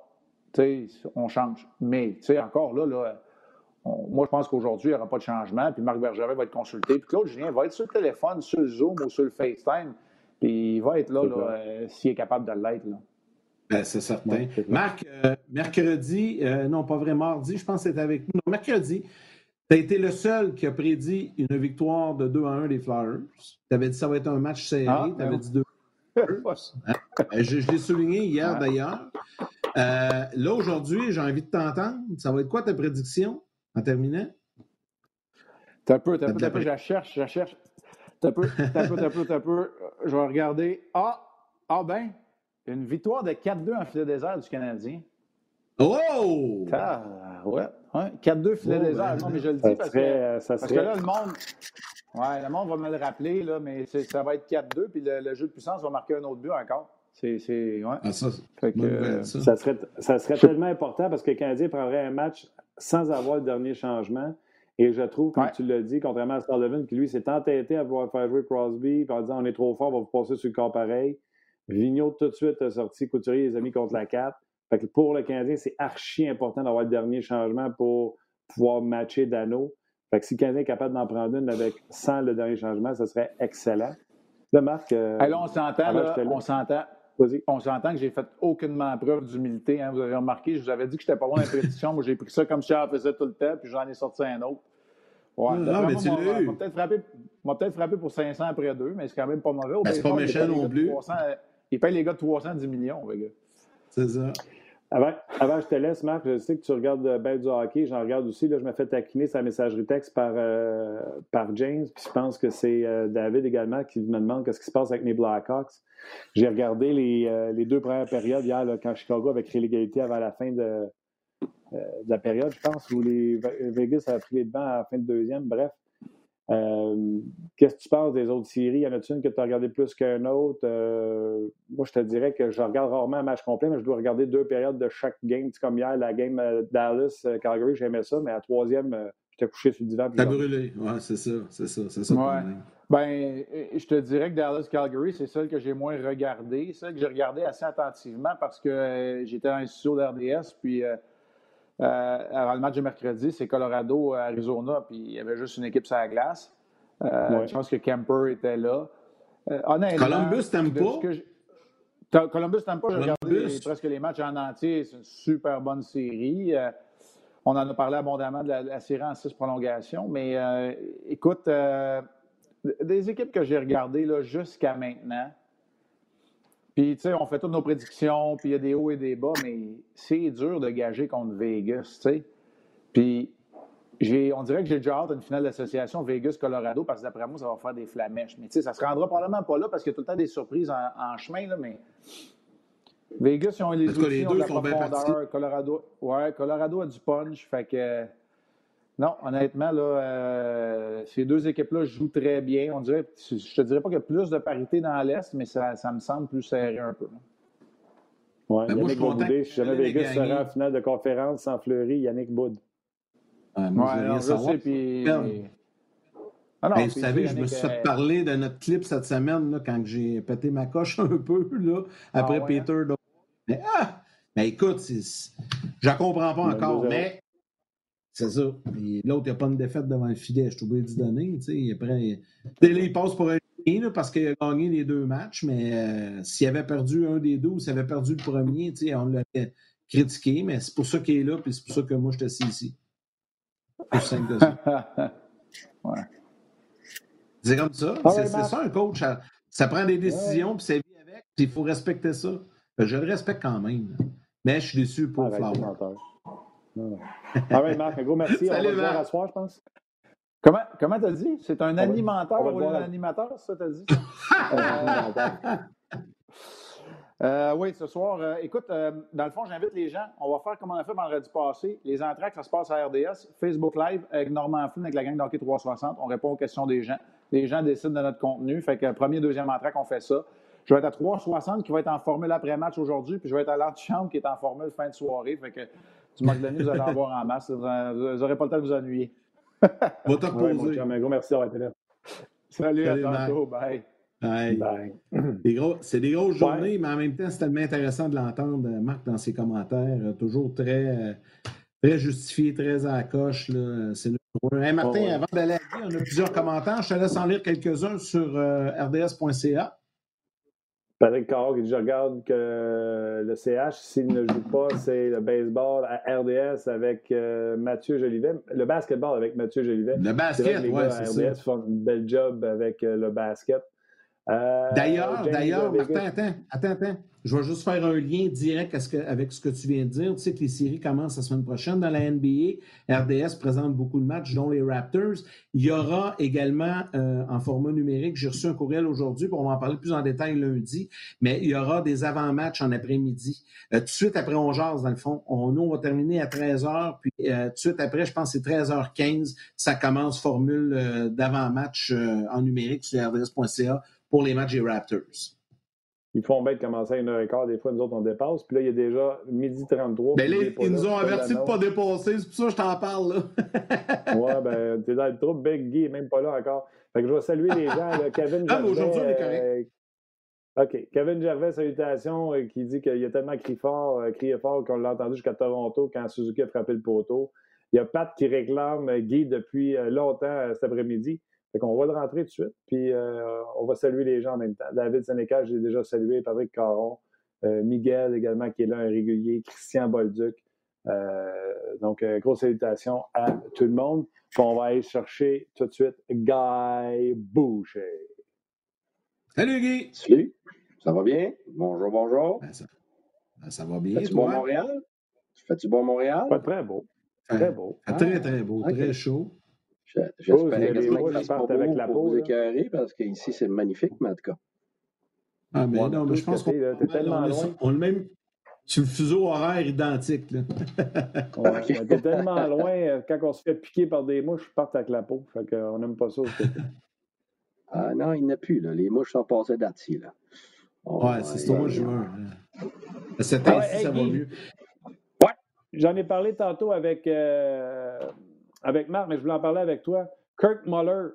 Speaker 3: On change. Mais, encore là, là moi, je pense qu'aujourd'hui, il n'y aura pas de changement. Puis Marc Bergeret va être consulté. Puis Claude Julien va être sur le téléphone, sur le Zoom ou sur le FaceTime. Puis il va être là, euh, s'il est capable de l'être.
Speaker 2: Ben, c'est certain. Marc, euh, mercredi, euh, non pas vrai mardi, je pense que c'était avec nous. mercredi, tu as été le seul qui a prédit une victoire de 2 à 1 des Flyers. Tu avais dit que ça va être un match serré. Ah, tu avais dit 2 hein? Je, je l'ai souligné hier d'ailleurs. Euh, là, aujourd'hui, j'ai envie de t'entendre. Ça va être quoi ta prédiction en terminant?
Speaker 3: T'as peu, t'as peu, t'as peu, je la cherche, je la cherche. T'as peu, t'as peu, t'as peu, t'as peu. Je vais regarder. Ah, ah ben, une victoire de 4-2 en filet désert du Canadien.
Speaker 2: Oh!
Speaker 3: Ah, ouais. 4-2 filet désert. Non, mais je le dis parce, que, euh, parce que là, le monde. Ouais, le monde va me le rappeler, là, mais ça va être 4-2, puis le, jeu de puissance va marquer un autre but encore. C'est. Ouais. Ah, ça,
Speaker 1: euh, ça. serait, ça serait tellement important parce que le Canadien prendrait un match sans avoir le dernier changement. Et je trouve, comme tu l'as dit, contrairement à Sullivan, qui lui s'est entêté à vouloir faire jouer Crosby, en disant on est trop fort, on va vous passer sur le corps pareil. Vigneault tout de suite a sorti Couturier les amis contre la 4 pour le Canadien, c'est archi important d'avoir le dernier changement pour pouvoir matcher Dano. Fait que si le Canadien est capable d'en prendre une avec sans le dernier changement, ce serait excellent.
Speaker 3: Là, Marc. Euh, on s'entend, on s'entend. On s'entend que j'ai fait aucunement preuve d'humilité. Hein. Vous avez remarqué, je vous avais dit que je n'étais pas bon dans les prédictions. Moi, j'ai pris ça comme si j'en faisais tout le temps, puis j'en ai sorti un autre.
Speaker 2: Ouais, non, mais tu l'as
Speaker 3: eu. m'a peut-être frappé, pour 500 après deux, mais c'est quand même pas mauvais.
Speaker 2: Ben, c'est pas méchant non plus.
Speaker 3: il paye les gars de 310 millions, les gars.
Speaker 2: C'est ça.
Speaker 1: Avant, je te laisse, Marc, je sais que tu regardes euh, bien du hockey. J'en regarde aussi. Là, je me fais taquiner sa messagerie texte par, euh, par James. Puis je pense que c'est euh, David également qui me demande qu'est-ce qui se passe avec mes Blackhawks. J'ai regardé les, les, deux premières périodes hier, quand Chicago avait créé l'égalité avant la fin de, la période, je pense, où les Vegas a pris les devants à la fin de deuxième. Bref, qu'est-ce que tu penses des autres séries? Y en a-t-il une que tu as regardé plus qu'un autre? Euh, moi, je te dirais que je regarde rarement un match complet, mais je dois regarder deux périodes de chaque game. C'est comme hier, la game Dallas-Calgary, j'aimais ça, mais à la troisième, j'étais couché sur le divan.
Speaker 2: T'as brûlé, ouais, c'est ça, c'est ça, c'est ça.
Speaker 3: Ouais. Ben, je te dirais que Dallas-Calgary, c'est celle que j'ai moins regardée, celle que j'ai regardée assez attentivement parce que j'étais dans studio d'RDS, puis euh, avant le match de mercredi, c'est Colorado-Arizona, puis il y avait juste une équipe sur la glace. Euh, je pense que Kemper était là.
Speaker 2: Euh, Columbus, t'aimes
Speaker 3: pas? Columbus, t'aimes pas? J'ai regardé presque les matchs en entier. C'est une super bonne série. on en a parlé abondamment de la, série en six prolongations. Mais écoute, des équipes que j'ai regardées jusqu'à maintenant, puis, tu sais, on fait toutes nos prédictions, puis il y a des hauts et des bas, mais c'est dur de gager contre Vegas, tu sais. Puis, on dirait que j'ai déjà hâte à une finale d'association Vegas-Colorado parce que d'après moi, ça va faire des flamèches. Mais tu sais, ça se rendra probablement pas là parce qu'il y a tout le temps des surprises en, chemin, là, mais Vegas, ils ont les outils, ils ont de la profondeur. Colorado, ouais, Colorado a du punch, fait que non, honnêtement, là, euh, ces deux équipes-là jouent très bien. On dirait, je te dirais pas qu'il y a plus de parité dans l'Est, mais ça, me semble plus serré un peu.
Speaker 1: Oui, ben, Yannick Boudé, si jamais Vegas sera en finale de conférence sans Fleury, Yannick Boud.
Speaker 2: Ouais, moi, je sais, puis... Ah ben, vous savez, je me suis fait parler de notre clip cette semaine là, quand j'ai pété ma coche un peu là, après ah Peter. Mais, ah! mais écoute, je ne comprends pas encore, mais c'est ça. L'autre, il n'y a pas une défaite devant le filet. Je suis obligé d'y donner. Après, il passe pour un là, parce qu'il a gagné les deux matchs, mais euh, s'il avait perdu un des deux ou s'il avait perdu le premier, on l'aurait critiqué, mais c'est pour ça qu'il est là, puis c'est pour ça que moi, je suis ici. C'est simple que ça. ouais. C'est comme ça. C'est ça, un coach. Ça, prend des décisions, puis ça vit avec, puis il faut respecter ça. Je le respecte quand même. Mais je suis déçu pour Flower.
Speaker 1: Ah ouais, Marc, un gros merci. Salut, on va Marc. à soir, je pense.
Speaker 3: Comment comment t'as dit? C'est un animateur ou un animateur, ça, t'as dit? euh, oui, ce soir, euh, écoute, euh, dans le fond, j'invite les gens. On va faire comme on a fait vendredi passé. Les entrées, ça se passe à RDS, Facebook Live avec Normand Flynn, avec la gang d'Hockey 360. On répond aux questions des gens. Les gens décident de notre contenu. Fait que premier, deuxième entrée, on fait ça. Je vais être à 360 qui va être en formule après-match aujourd'hui, puis je vais être à l'antichambre qui est en formule fin de soirée. Fait que du manque de vous allez en voir en masse. Vous n'aurez pas le temps de vous ennuyer.
Speaker 2: Va te reposer.
Speaker 1: un gros merci d'avoir été là.
Speaker 3: Salut, à tantôt. Bye.
Speaker 2: C'est des grosses journées, mais en même temps, c'est tellement intéressant de l'entendre, Marc, dans ses commentaires. Euh, toujours très, très justifié, très à la coche. C'est Martin, avant d'aller à on a plusieurs commentaires. Je te laisse en lire quelques-uns sur euh, rds.ca.
Speaker 1: Patrick Carr qui dit Je regarde que le CH, s'il ne joue pas, c'est le baseball à RDS avec euh, Mathieu Jolivet. Le basketball avec Mathieu Jolivet.
Speaker 2: Le basket, oui, c'est.
Speaker 1: RDS font un bel job avec euh, le basket.
Speaker 2: Euh, d'ailleurs, d'ailleurs, Martin, attends, attends, attends. Je vais juste faire un lien direct avec ce que tu viens de dire. Tu sais que les séries commencent la semaine prochaine dans la NBA. RDS présente beaucoup de matchs, dont les Raptors. Il y aura également euh, en format numérique, j'ai reçu un courriel aujourd'hui, on va en parler plus en détail lundi, mais il y aura des avant-matchs en après-midi. Euh, tout de suite après, on jase, dans le fond. On, nous, on va terminer à 13h, puis tout de suite après, je pense que c'est 13h15, ça commence formule d'avant-match en numérique sur rds.ca pour les matchs des Raptors.
Speaker 1: Ils font bien de commencer à 1h15. Des fois, nous autres, on dépasse. Puis là, il y a déjà midi 33.
Speaker 2: Ben là, ils nous ont averti de ne pas dépasser. C'est pour ça que je t'en parle.
Speaker 1: Là. ouais, ben, t'es dans le trou. Big Guy n'est même pas là encore. Fait que je vais saluer les gens. Là. Kevin
Speaker 2: ah, mais aujourd'hui, on est correct. Euh,
Speaker 1: OK. Kevin Gervais, salutations, euh, qui dit qu'il a tellement crié fort, euh, crié fort qu'on l'a entendu jusqu'à Toronto quand Suzuki a frappé le poteau. Il y a Pat qui réclame Guy depuis longtemps cet après-midi. Fait qu'on va le rentrer tout de suite, puis euh, on va saluer les gens en même temps. David Sénécal, j'ai déjà salué, Patrick Caron, euh, Miguel également, qui est là, un régulier, Christian Bolduc. Euh, donc, grosse salutation à tout le monde. Puis on va aller chercher tout de suite Guy Boucher.
Speaker 2: Salut Guy!
Speaker 4: Salut! Ça va bien? Bonjour, bonjour.
Speaker 2: Ben, ben, ça, va bien.
Speaker 4: Fais-tu bon Montréal? Fais-tu bon Montréal?
Speaker 1: Pas très beau. Très beau.
Speaker 2: Très, très beau. Très chaud.
Speaker 4: J'espère que ça pas avec la pour vous écœurer parce qu'ici, c'est magnifique, mais en tout cas.
Speaker 2: Ah, mais non, mais je pense qu'on
Speaker 1: est tellement loin.
Speaker 2: On le même. Sur le fuseau horaire identique. Là.
Speaker 1: ouais, on tellement loin, euh, quand on se fait piquer par des mouches, part avec la peau. Fait qu'on n'aime pas ça
Speaker 4: Ah non, il n'y en a plus. Là. Les mouches sont passées d'ici. Là.
Speaker 2: ouais, c'est au mois de juin. Cet ah ça va mieux.
Speaker 1: Ouais. J'en ai parlé tantôt avec, euh, avec Marc, mais je voulais en parler avec toi. Kurt Muller,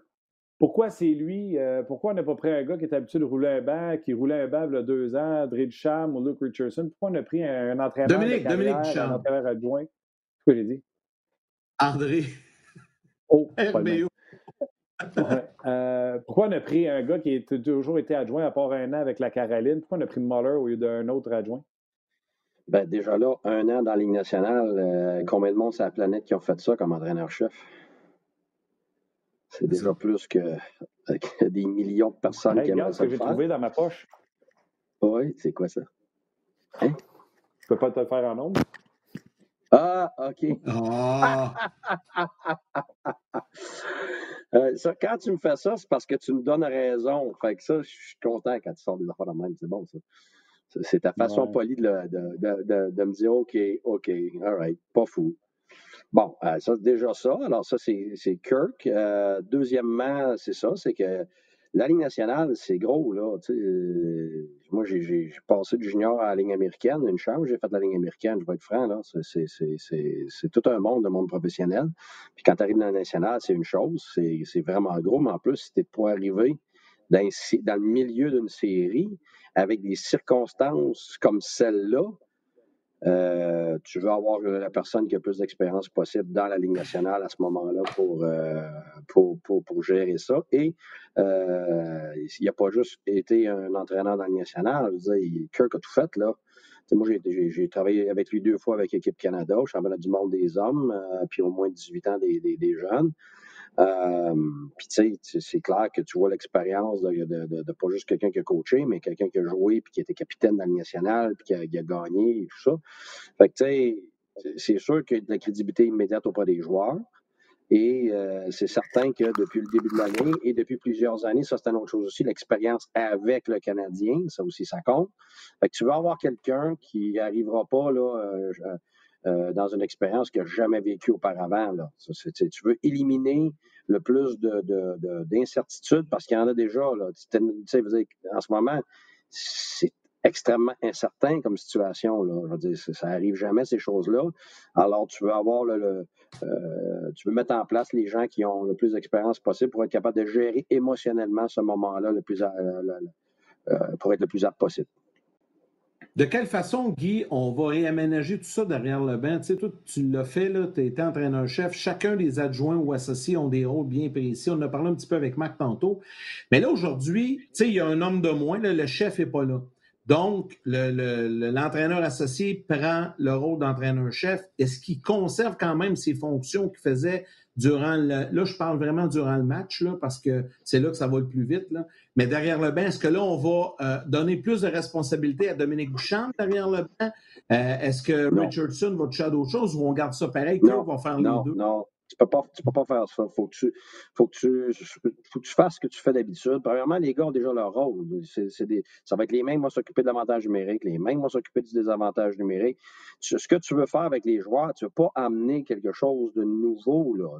Speaker 1: pourquoi c'est lui? Euh, pourquoi on n'a pas pris un gars qui est habitué de rouler un banc, qui roulait un banc il y a deux ans, Dre Cham ou Luke Richardson? Pourquoi on a pris un, entraîneur
Speaker 2: Dominique, de carrière, Dominique
Speaker 1: un entraîneur adjoint? C'est ce que j'ai dit?
Speaker 2: André.
Speaker 1: Oh, RBO. Euh, pourquoi on a pris un gars qui a toujours été adjoint à part un an avec la Caroline? Pourquoi on a pris Muller au lieu d'un autre adjoint?
Speaker 4: Ben, déjà là, un an dans la Ligue nationale, euh, combien de monde sur la planète qui ont fait ça comme entraîneur-chef? C'est déjà plus que, des millions de personnes qui aiment
Speaker 1: ça. ce que j'ai trouvé dans ma poche.
Speaker 4: Oui, c'est quoi ça? Hein?
Speaker 1: Je peux pas te le faire en nombre.
Speaker 4: Ah, OK. Ah. Euh, ça, quand tu me fais ça, c'est parce que tu me donnes raison. Fait que ça, je suis content quand tu sors des affaires de même. C'est bon, ça. C'est ta façon polie de, de, de, de, me dire OK, OK, all right, pas fou. Bon, euh, ça, déjà ça. Alors, ça, c'est Kirk. Euh, deuxièmement, c'est ça, c'est que la Ligue nationale, c'est gros, là. Euh, moi, j'ai passé du junior à la ligne américaine, une chance, j'ai fait la ligne américaine, je vais être franc, là. C'est tout un monde, un monde professionnel. Puis quand tu arrives dans la nationale, c'est une chose, c'est vraiment gros, mais en plus, c'était pour arriver dans, le milieu d'une série avec des circonstances comme celle-là, euh, tu veux avoir la personne qui a plus d'expérience possible dans la Ligue nationale à ce moment-là pour, euh, pour, pour, gérer ça. Et euh, il n'a pas juste été un entraîneur dans la Ligue nationale. Je veux dire, Kirk a tout fait, là. moi, j'ai travaillé avec lui deux fois avec l'équipe Canada, championnat du monde des hommes, puis au moins 18 ans des, des jeunes. Euh, puis tu sais, c'est clair que tu vois l'expérience de, pas juste quelqu'un qui a coaché, mais quelqu'un qui a joué, puis qui était capitaine dans le national, puis qui a, qui a, gagné et tout ça. Fait que tu sais, c'est sûr qu'il y a de la crédibilité immédiate auprès des joueurs. Et euh, c'est certain que depuis le début de l'année et depuis plusieurs années, ça c'est une autre chose aussi, l'expérience avec le Canadien, ça aussi ça compte. Fait que tu veux avoir quelqu'un qui arrivera pas là, euh, euh, dans une expérience qu'il n'a jamais vécue auparavant. Tu veux éliminer le plus d'incertitudes de, de, parce qu'il y en a déjà. En ce moment, c'est extrêmement incertain comme situation. Ça arrive jamais, ces choses-là. Alors, tu veux avoir euh, tu veux mettre en place les gens qui ont le plus d'expérience possible pour être capable de gérer émotionnellement ce moment-là le plus, euh, pour être le plus apte possible.
Speaker 2: De quelle façon, Guy, on va réaménager tout ça derrière le banc? Tu sais, tu l'as fait, tu été entraîneur-chef. Chacun des adjoints ou associés ont des rôles bien précis. On en a parlé un petit peu avec Marc tantôt. Mais là, aujourd'hui, il y a un homme de moins, le chef n'est pas là. Donc, l'entraîneur associé prend le rôle d'entraîneur-chef. Est-ce qu'il conserve quand même ses fonctions qu'il faisait durant le. Là, je parle vraiment durant le match, là, parce que c'est là que ça va le plus vite. Là. Mais derrière le banc, est-ce que là, on va euh, donner plus de responsabilités à Dominique Duchamp derrière le banc? Euh, est-ce que Richardson va toucher à d'autres choses ou on garde ça pareil?
Speaker 4: Non,
Speaker 2: va faire
Speaker 4: non,
Speaker 2: les deux?
Speaker 4: Non, tu peux pas, tu peux pas faire ça. Faut que tu, faut que tu, faut que tu fasses ce que tu fais d'habitude. Premièrement, les gars ont déjà leur rôle. C'est, des, ça va être les mêmes vont s'occuper de l'avantage numérique, les mêmes vont s'occuper du désavantage numérique. ce que tu veux faire avec les joueurs, tu veux pas amener quelque chose de nouveau, là.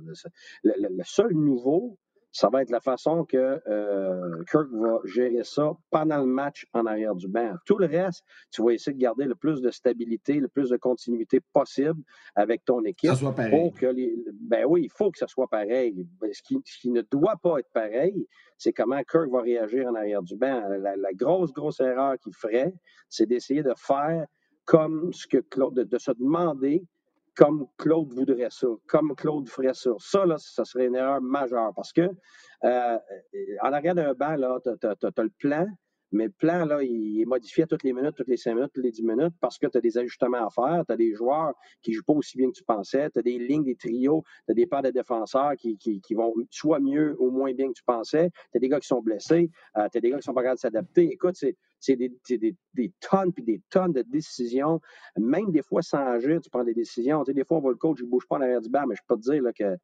Speaker 4: le seul nouveau, ça va être la façon que euh, Kirk va gérer ça pendant le match en arrière du banc. Tout le reste, tu vas essayer de garder le plus de stabilité, le plus de continuité possible avec ton équipe.
Speaker 2: Ça soit pareil.
Speaker 4: Que les, ben oui, il faut que ça soit pareil. Ben, ce qui, ce qui ne doit pas être pareil, c'est comment Kirk va réagir en arrière du banc. La, la grosse, grosse erreur qu'il ferait, c'est d'essayer de faire comme ce que Claude, de, de se demander comme Claude voudrait ça, comme Claude ferait ça. Ça, là, ça serait une erreur majeure parce que euh, en arrière d'un banc, là, tu as, le plan, mais le plan, là, il est modifié à toutes les minutes, toutes les cinq minutes, toutes les dix minutes parce que tu as des ajustements à faire, tu as des joueurs qui ne jouent pas aussi bien que tu pensais, tu as des lignes, des trios, tu as des paires de défenseurs qui, qui, qui, vont soit mieux ou moins bien que tu pensais, tu as des gars qui sont blessés, euh, tu as des gars qui sont pas capables de s'adapter. Écoute, c'est des, des, des, tonnes puis des tonnes de décisions. Même des fois sans agir, tu prends des décisions. Tu sais, des fois, on voit le coach, il ne bouge pas en arrière du banc, mais je peux te dire là, que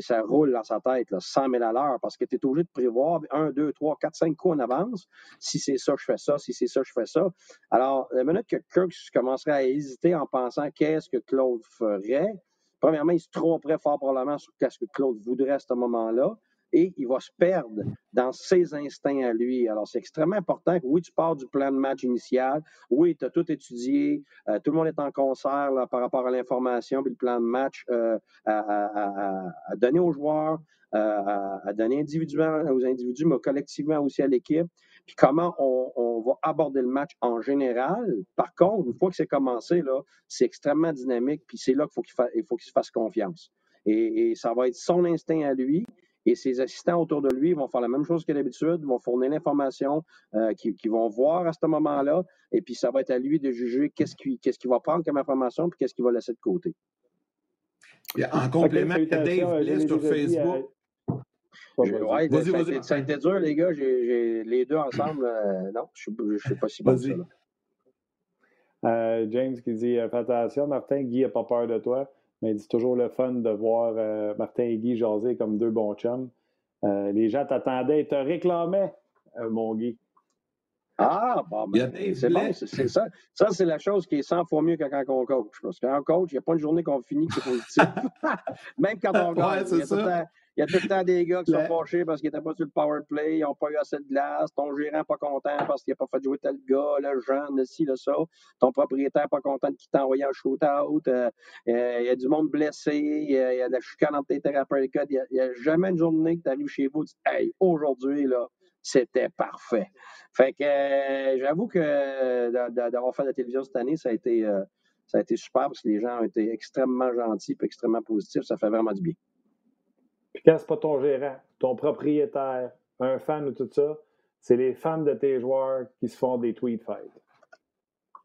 Speaker 4: ça roule dans sa tête, là, 100 000 à l'heure, parce que tu es obligé de prévoir un, deux, trois, quatre, cinq coups en avance. Si c'est ça, je fais ça. Si c'est ça, je fais ça. Alors, la minute que Kirk commencerait à hésiter en pensant qu'est-ce que Claude ferait, premièrement, il se tromperait fort probablement sur ce que Claude voudrait à ce moment-là et il va se perdre dans ses instincts à lui. Alors, c'est extrêmement important que, oui, tu pars du plan de match initial, oui, tu as tout étudié, euh, tout le monde est en concert là, par rapport à l'information, puis le plan de match euh, à, donner aux joueurs, euh, à, donner individuellement aux individus, mais collectivement aussi à l'équipe. Puis comment on, va aborder le match en général. Par contre, une fois que c'est commencé, là, c'est extrêmement dynamique, puis c'est là qu'il faut qu'il faut qu'il se fasse confiance. et, ça va être son instinct à lui et ses assistants autour de lui vont faire la même chose que d'habitude, vont fournir l'information euh, qu'ils vont voir à ce moment-là, et puis ça va être à lui de juger qu'est-ce qu'il va prendre comme information, puis qu'est-ce qu'il va laisser de côté.
Speaker 2: En complément, okay, Dave Bliss sur Facebook.
Speaker 4: Oui, ça, a été dur, les gars. les deux ensemble, euh, non, je ne suis pas si bon ça.
Speaker 1: Euh, James qui dit Fais attention, Martin, Guy n'a pas peur de toi. Mais c'est toujours le fun de voir euh, Martin et Guy jaser comme deux bons chums. Euh, les gens t'attendaient et te réclamaient, euh, mon Guy.
Speaker 4: Ah, bon, ben, c'est bon, c'est ça. Ça, c'est la chose qui est 100 fois mieux que quand on coach. Parce qu'en coach, il n'y a pas une journée qu'on finit qui est positive. Même quand on gagne, il, y a tout le temps des gars qui sont fâchés parce qu'ils n'étaient pas sur le power play, ils n'ont pas eu assez de glace, ton gérant pas content parce qu'il n'a pas fait jouer tel gars, le jeune, le ci, le ça, ton propriétaire pas content de qui t'a envoyé un shootout, euh, euh, il y a du monde blessé, il y, a, de la chicane entre tes thérapeutes, il n'y a, jamais une journée que tu arrives chez vous et tu dis Hey, aujourd'hui, là, c'était parfait. Fait que euh, j'avoue que d'avoir fait la télévision cette année, ça a été euh, ça a été super parce que les gens ont été extrêmement gentils et extrêmement positifs. Ça fait vraiment du bien.
Speaker 1: Puis quand c'est pas ton gérant, ton propriétaire, un fan ou tout ça, c'est les fans de tes joueurs qui se font des tweet fights.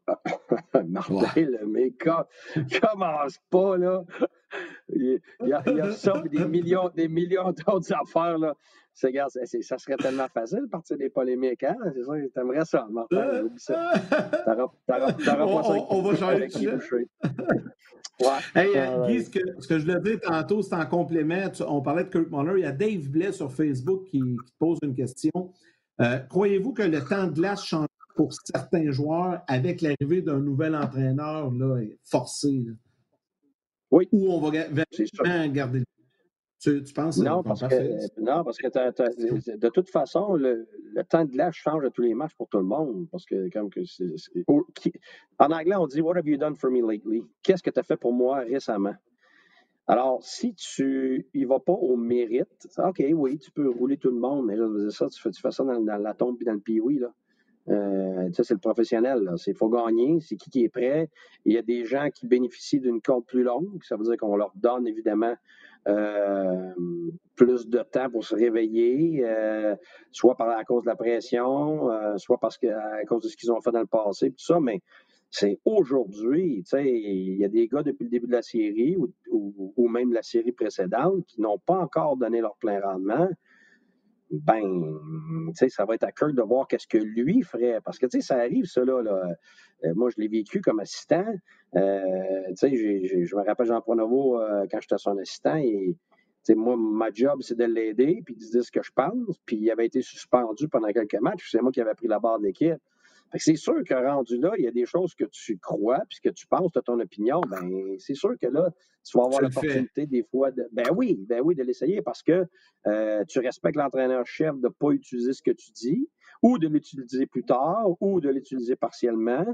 Speaker 4: Martin, le mec, commence pas, là. Il y a, il y a ça, des millions, des millions d'autres affaires, là. Regarde, ça serait tellement facile de partir des polémiques, hein? C'est ça, t'aimerais ça, Martin. Oublie ça. Pas ça.
Speaker 2: On, va changer. Ouais. Hey, euh, Guy, ce que, ce que, je voulais dire tantôt, c'est en complément. on parlait de Kirk Muller. Il y a Dave Blais sur Facebook qui, qui pose une question. Euh, croyez-vous que le temps de glace change pour certains joueurs avec l'arrivée d'un nouvel entraîneur là, forcé?
Speaker 4: Oui.
Speaker 2: Ou on va vraiment garder le tu, penses
Speaker 4: non parce, que, non, parce que de toute façon, le, temps de glace change à tous les matchs pour tout le monde. Parce que, comme que en anglais, on dit What have you done for me lately? Qu'est-ce que tu as fait pour moi récemment? Alors, si tu y vas pas au mérite, OK, oui, tu peux rouler tout le monde, mais je ça, tu fais, tu fais ça dans, la tombe et dans le pioui, là. Euh, c'est le professionnel. Il faut gagner. C'est qui qui est prêt. Il y a des gens qui bénéficient d'une corde plus longue. Ça veut dire qu'on leur donne évidemment euh, plus de temps pour se réveiller, euh, soit par, à cause de la pression, soit parce que, à cause de ce qu'ils ont fait dans le passé, tout ça, mais c'est aujourd'hui, il y a des gars depuis le début de la série ou, même la série précédente qui n'ont pas encore donné leur plein rendement. Ben, ça va être à cœur de voir qu'est-ce que lui ferait. Parce que, tu sais, ça arrive, ça, là. moi, je l'ai vécu comme assistant. Euh, je me rappelle Jean Pronovo euh, quand j'étais son assistant et moi, ma job, c'est de l'aider, puis de dire ce que je pense. Puis il avait été suspendu pendant quelques matchs. C'est moi qui avais pris la barre de l'équipe. C'est sûr que rendu là, il y a des choses que tu crois, puis que tu penses, de ton opinion, ben c'est sûr que là, tu vas avoir l'opportunité des fois de. Ben oui, ben oui, de l'essayer parce que euh, tu respectes l'entraîneur-chef de ne pas utiliser ce que tu dis, ou de l'utiliser plus tard, ou de l'utiliser partiellement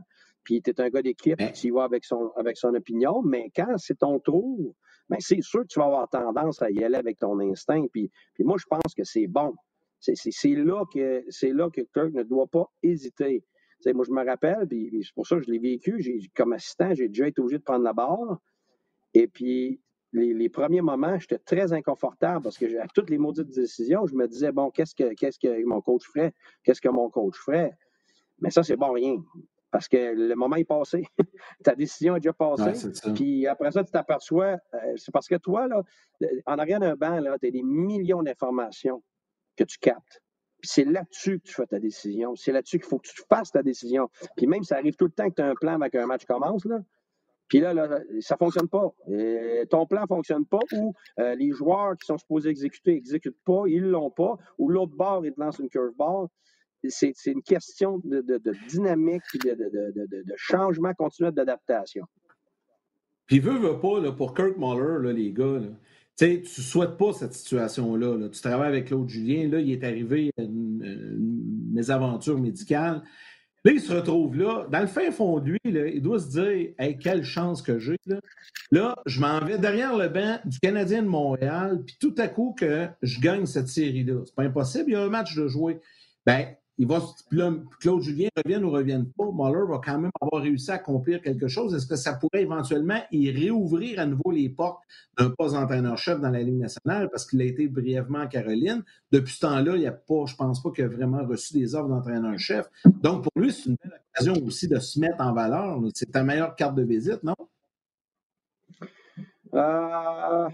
Speaker 4: puis tu es un gars d'équipe, tu y vas avec son, avec son opinion, mais quand c'est ton tour, ben c'est sûr que tu vas avoir tendance à y aller avec ton instinct. Puis, puis moi, je pense que c'est bon. C'est là que c'est là que Kirk ne doit pas hésiter. Moi, je me rappelle, puis, c'est pour ça que je l'ai vécu. Comme assistant, j'ai déjà été obligé de prendre la barre. Et puis, les, premiers moments, j'étais très inconfortable parce que à toutes les maudites décisions, je me disais, bon, qu'est-ce que, qu'est-ce que mon coach ferait? Qu'est-ce que mon coach ferait? Mais ça, c'est bon rien parce que le moment est passé. Ta décision est déjà passée. puis après ça, tu t'aperçois, euh, c'est parce que toi, là, en arrière d'un banc, tu as des millions d'informations que tu captes. C'est là-dessus que tu fais ta décision. C'est là-dessus qu'il faut que tu fasses ta décision. Puis même, ça arrive tout le temps que tu as un plan avec un match commence, là. Puis là, là, ça ne fonctionne pas. ton plan ne fonctionne pas ou euh, les joueurs qui sont supposés exécuter n'exécutent pas, ils ne l'ont pas, ou l'autre bord, il te lance une curveball. C'est une question de, dynamique et de, changement continu d'adaptation.
Speaker 2: Puis, veut, veut pas, là, pour Kirk Muller, les gars, tu ne souhaites pas cette situation-là. Tu travailles avec Claude Julien, là, il est arrivé une, une mésaventure médicale. Là, il se retrouve là. Dans le fin fond de lui, il doit se dire Hey, quelle chance que j'ai. Là. là, je m'en vais derrière le banc du Canadien de Montréal, puis tout à coup que je gagne cette série-là. C'est pas impossible, il y a un match de jouer. Ben, il va, Claude Julien revienne ou revienne pas, Muller va quand même avoir réussi à accomplir quelque chose. Est-ce que ça pourrait éventuellement y réouvrir à nouveau les portes d'un poste d'entraîneur-chef dans la Ligue nationale? Parce qu'il a été brièvement Caroline. Depuis ce temps-là, il n'y a pas, je pense pas qu'il a vraiment reçu des offres d'entraîneur-chef. Donc, pour lui, c'est une belle occasion aussi de se mettre en valeur. C'est ta meilleure carte de visite, non?
Speaker 4: Euh,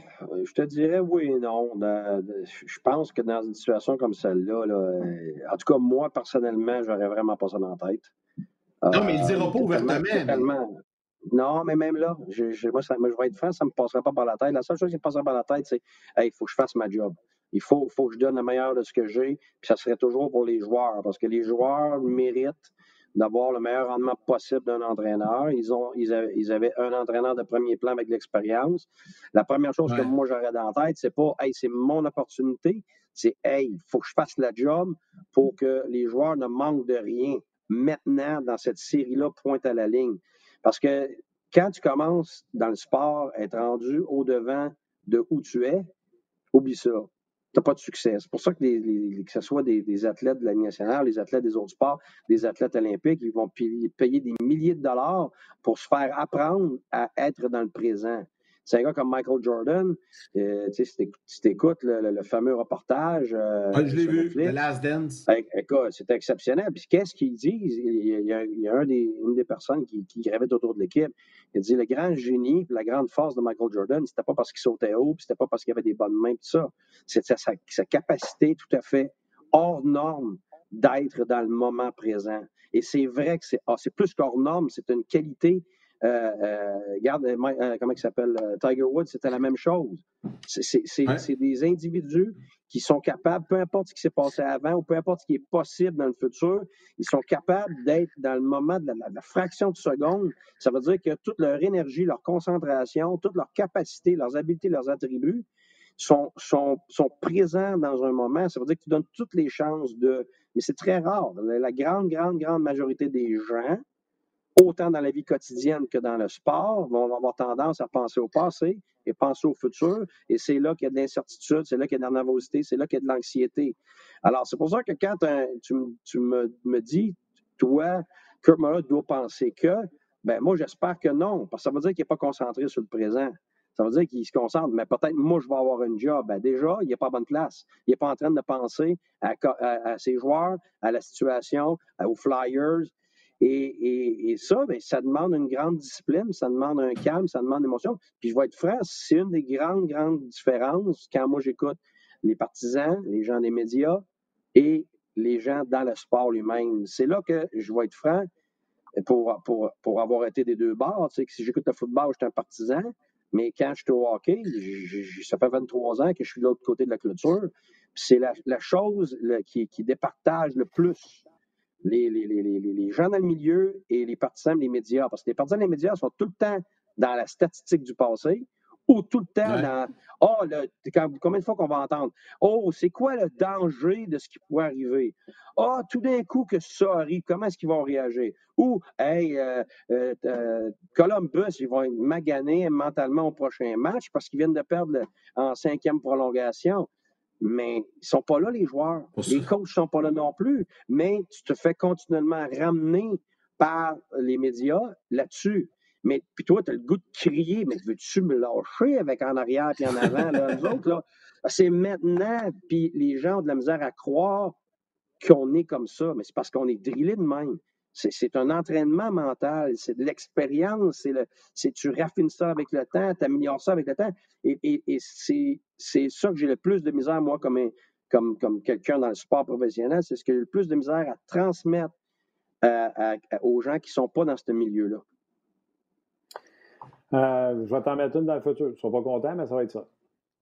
Speaker 4: je te dirais oui et non. je pense que dans une situation comme celle-là, euh, en tout cas, moi, personnellement, j'aurais vraiment pas ça dans la tête.
Speaker 2: non, mais il ne dira euh, pas ouvertement.
Speaker 4: Non, mais même là, je, moi, ça, je vais être franc, ça ne me passerait pas par la tête. La seule chose qui me passerait par la tête, c'est il faut que je fasse ma job. Il faut, faut que je donne le meilleur de ce que j'ai, puis ça serait toujours pour les joueurs, parce que les joueurs méritent d'avoir le meilleur rendement possible d'un entraîneur. Ils, ont, ils, avaient, un entraîneur de premier plan avec l'expérience. La première chose que moi j'aurais dans la tête, c'est pas Hey, c'est mon opportunité, c'est Hey, il faut que je fasse la job pour que les joueurs ne manquent de rien maintenant dans cette série-là, pointe à la ligne. Parce que quand tu commences dans le sport, être rendu au-devant de où tu es, oublie ça n'as pas de succès. C'est pour ça que, que ce soit des, athlètes de la nationale, les athlètes des autres sports, des athlètes olympiques, ils vont payer des milliers de dollars pour se faire apprendre à être dans le présent. C'est un gars comme Michael Jordan. Euh, si tu écoutes le, fameux reportage.
Speaker 2: Euh, je l'ai vu, The Last Dance.
Speaker 4: Écoute, c'était exceptionnel. Puis qu'est-ce qu'ils disent? Il y a, il y a un des, une des personnes qui, qui gravite autour de l'équipe. Il dit le grand génie la grande force de Michael Jordan, c'était pas parce qu'il sautait haut, c'était pas parce qu'il avait des bonnes mains, tout ça. C'était sa, sa capacité tout à fait hors norme d'être dans le moment présent. Et c'est vrai que c'est ah, plus qu'hors norme, c'est une qualité regarde, euh, comment il s'appelle? Tiger Woods, c'était la même chose. C'est des individus qui sont capables, peu importe ce qui s'est passé avant ou peu importe ce qui est possible dans le futur, ils sont capables d'être dans le moment de la, fraction de seconde. Ça veut dire que toute leur énergie, leur concentration, toute leur capacité, leurs habiletés, leurs attributs sont, sont, sont présents dans un moment. Ça veut dire que tu donnes toutes les chances de... Mais c'est très rare. La grande, grande, grande majorité des gens autant dans la vie quotidienne que dans le sport, vont avoir tendance à penser au passé et penser au futur. Et c'est là qu'il y a de l'incertitude, c'est là qu'il y a de la nervosité, c'est là qu'il y a de l'anxiété. Alors, c'est pour ça que quand tu, me, dis, toi, Kurt Muller doit penser que, ben moi, j'espère que non, parce que ça veut dire qu'il n'est pas concentré sur le présent. Ça veut dire qu'il se concentre, mais peut-être moi, je vais avoir un job. Ben déjà, il n'est pas à bonne place. Il n'est pas en train de penser à, à, ses joueurs, à la situation, aux Flyers, et, ça, bien, ça demande une grande discipline, ça demande un calme, ça demande une émotion. Puis je vais être franc, c'est une des grandes, grandes différences quand moi j'écoute les partisans, les gens des médias et les gens dans le sport lui-même. C'est là que je vais être franc pour, pour, pour avoir été des deux bords. Tu sais, que si j'écoute le football, je suis un partisan. Mais quand je suis au hockey, ça fait 23 ans que je suis de l'autre côté de la clôture. C'est la, chose qui départage le plus les, les, les, les, gens dans le milieu et les partisans des médias. Parce que les partisans des médias sont tout le temps dans la statistique du passé ou tout le temps dans Oh, combien de fois qu'on va entendre Oh, c'est quoi le danger de ce qui pourrait arriver? Oh, tout d'un coup que ça arrive, comment est-ce qu'ils vont réagir? Ou Hey, euh, euh, euh, Columbus, ils vont être maganés mentalement au prochain match parce qu'ils viennent de perdre en cinquième prolongation mais ils ne sont pas là, les joueurs. Les coachs ne sont pas là non plus. Mais tu te fais continuellement ramener par les médias là-dessus. Mais puis toi, tu as le goût de crier, mais veux-tu me lâcher avec en arrière et en avant, là, autres, là? C'est maintenant, puis les gens ont de la misère à croire qu'on est comme ça, mais c'est parce qu'on est drillé de même. C'est un entraînement mental, c'est de l'expérience, c'est tu raffines ça avec le temps, tu améliores ça avec le temps. Et, c'est ça que j'ai le plus de misère, moi, comme, comme, comme quelqu'un dans le sport professionnel, c'est ce que j'ai le plus de misère à transmettre aux gens qui ne sont pas dans ce milieu-là.
Speaker 1: Euh, je vais t'en mettre une dans le futur. Ils ne sont pas contents, mais ça va être ça.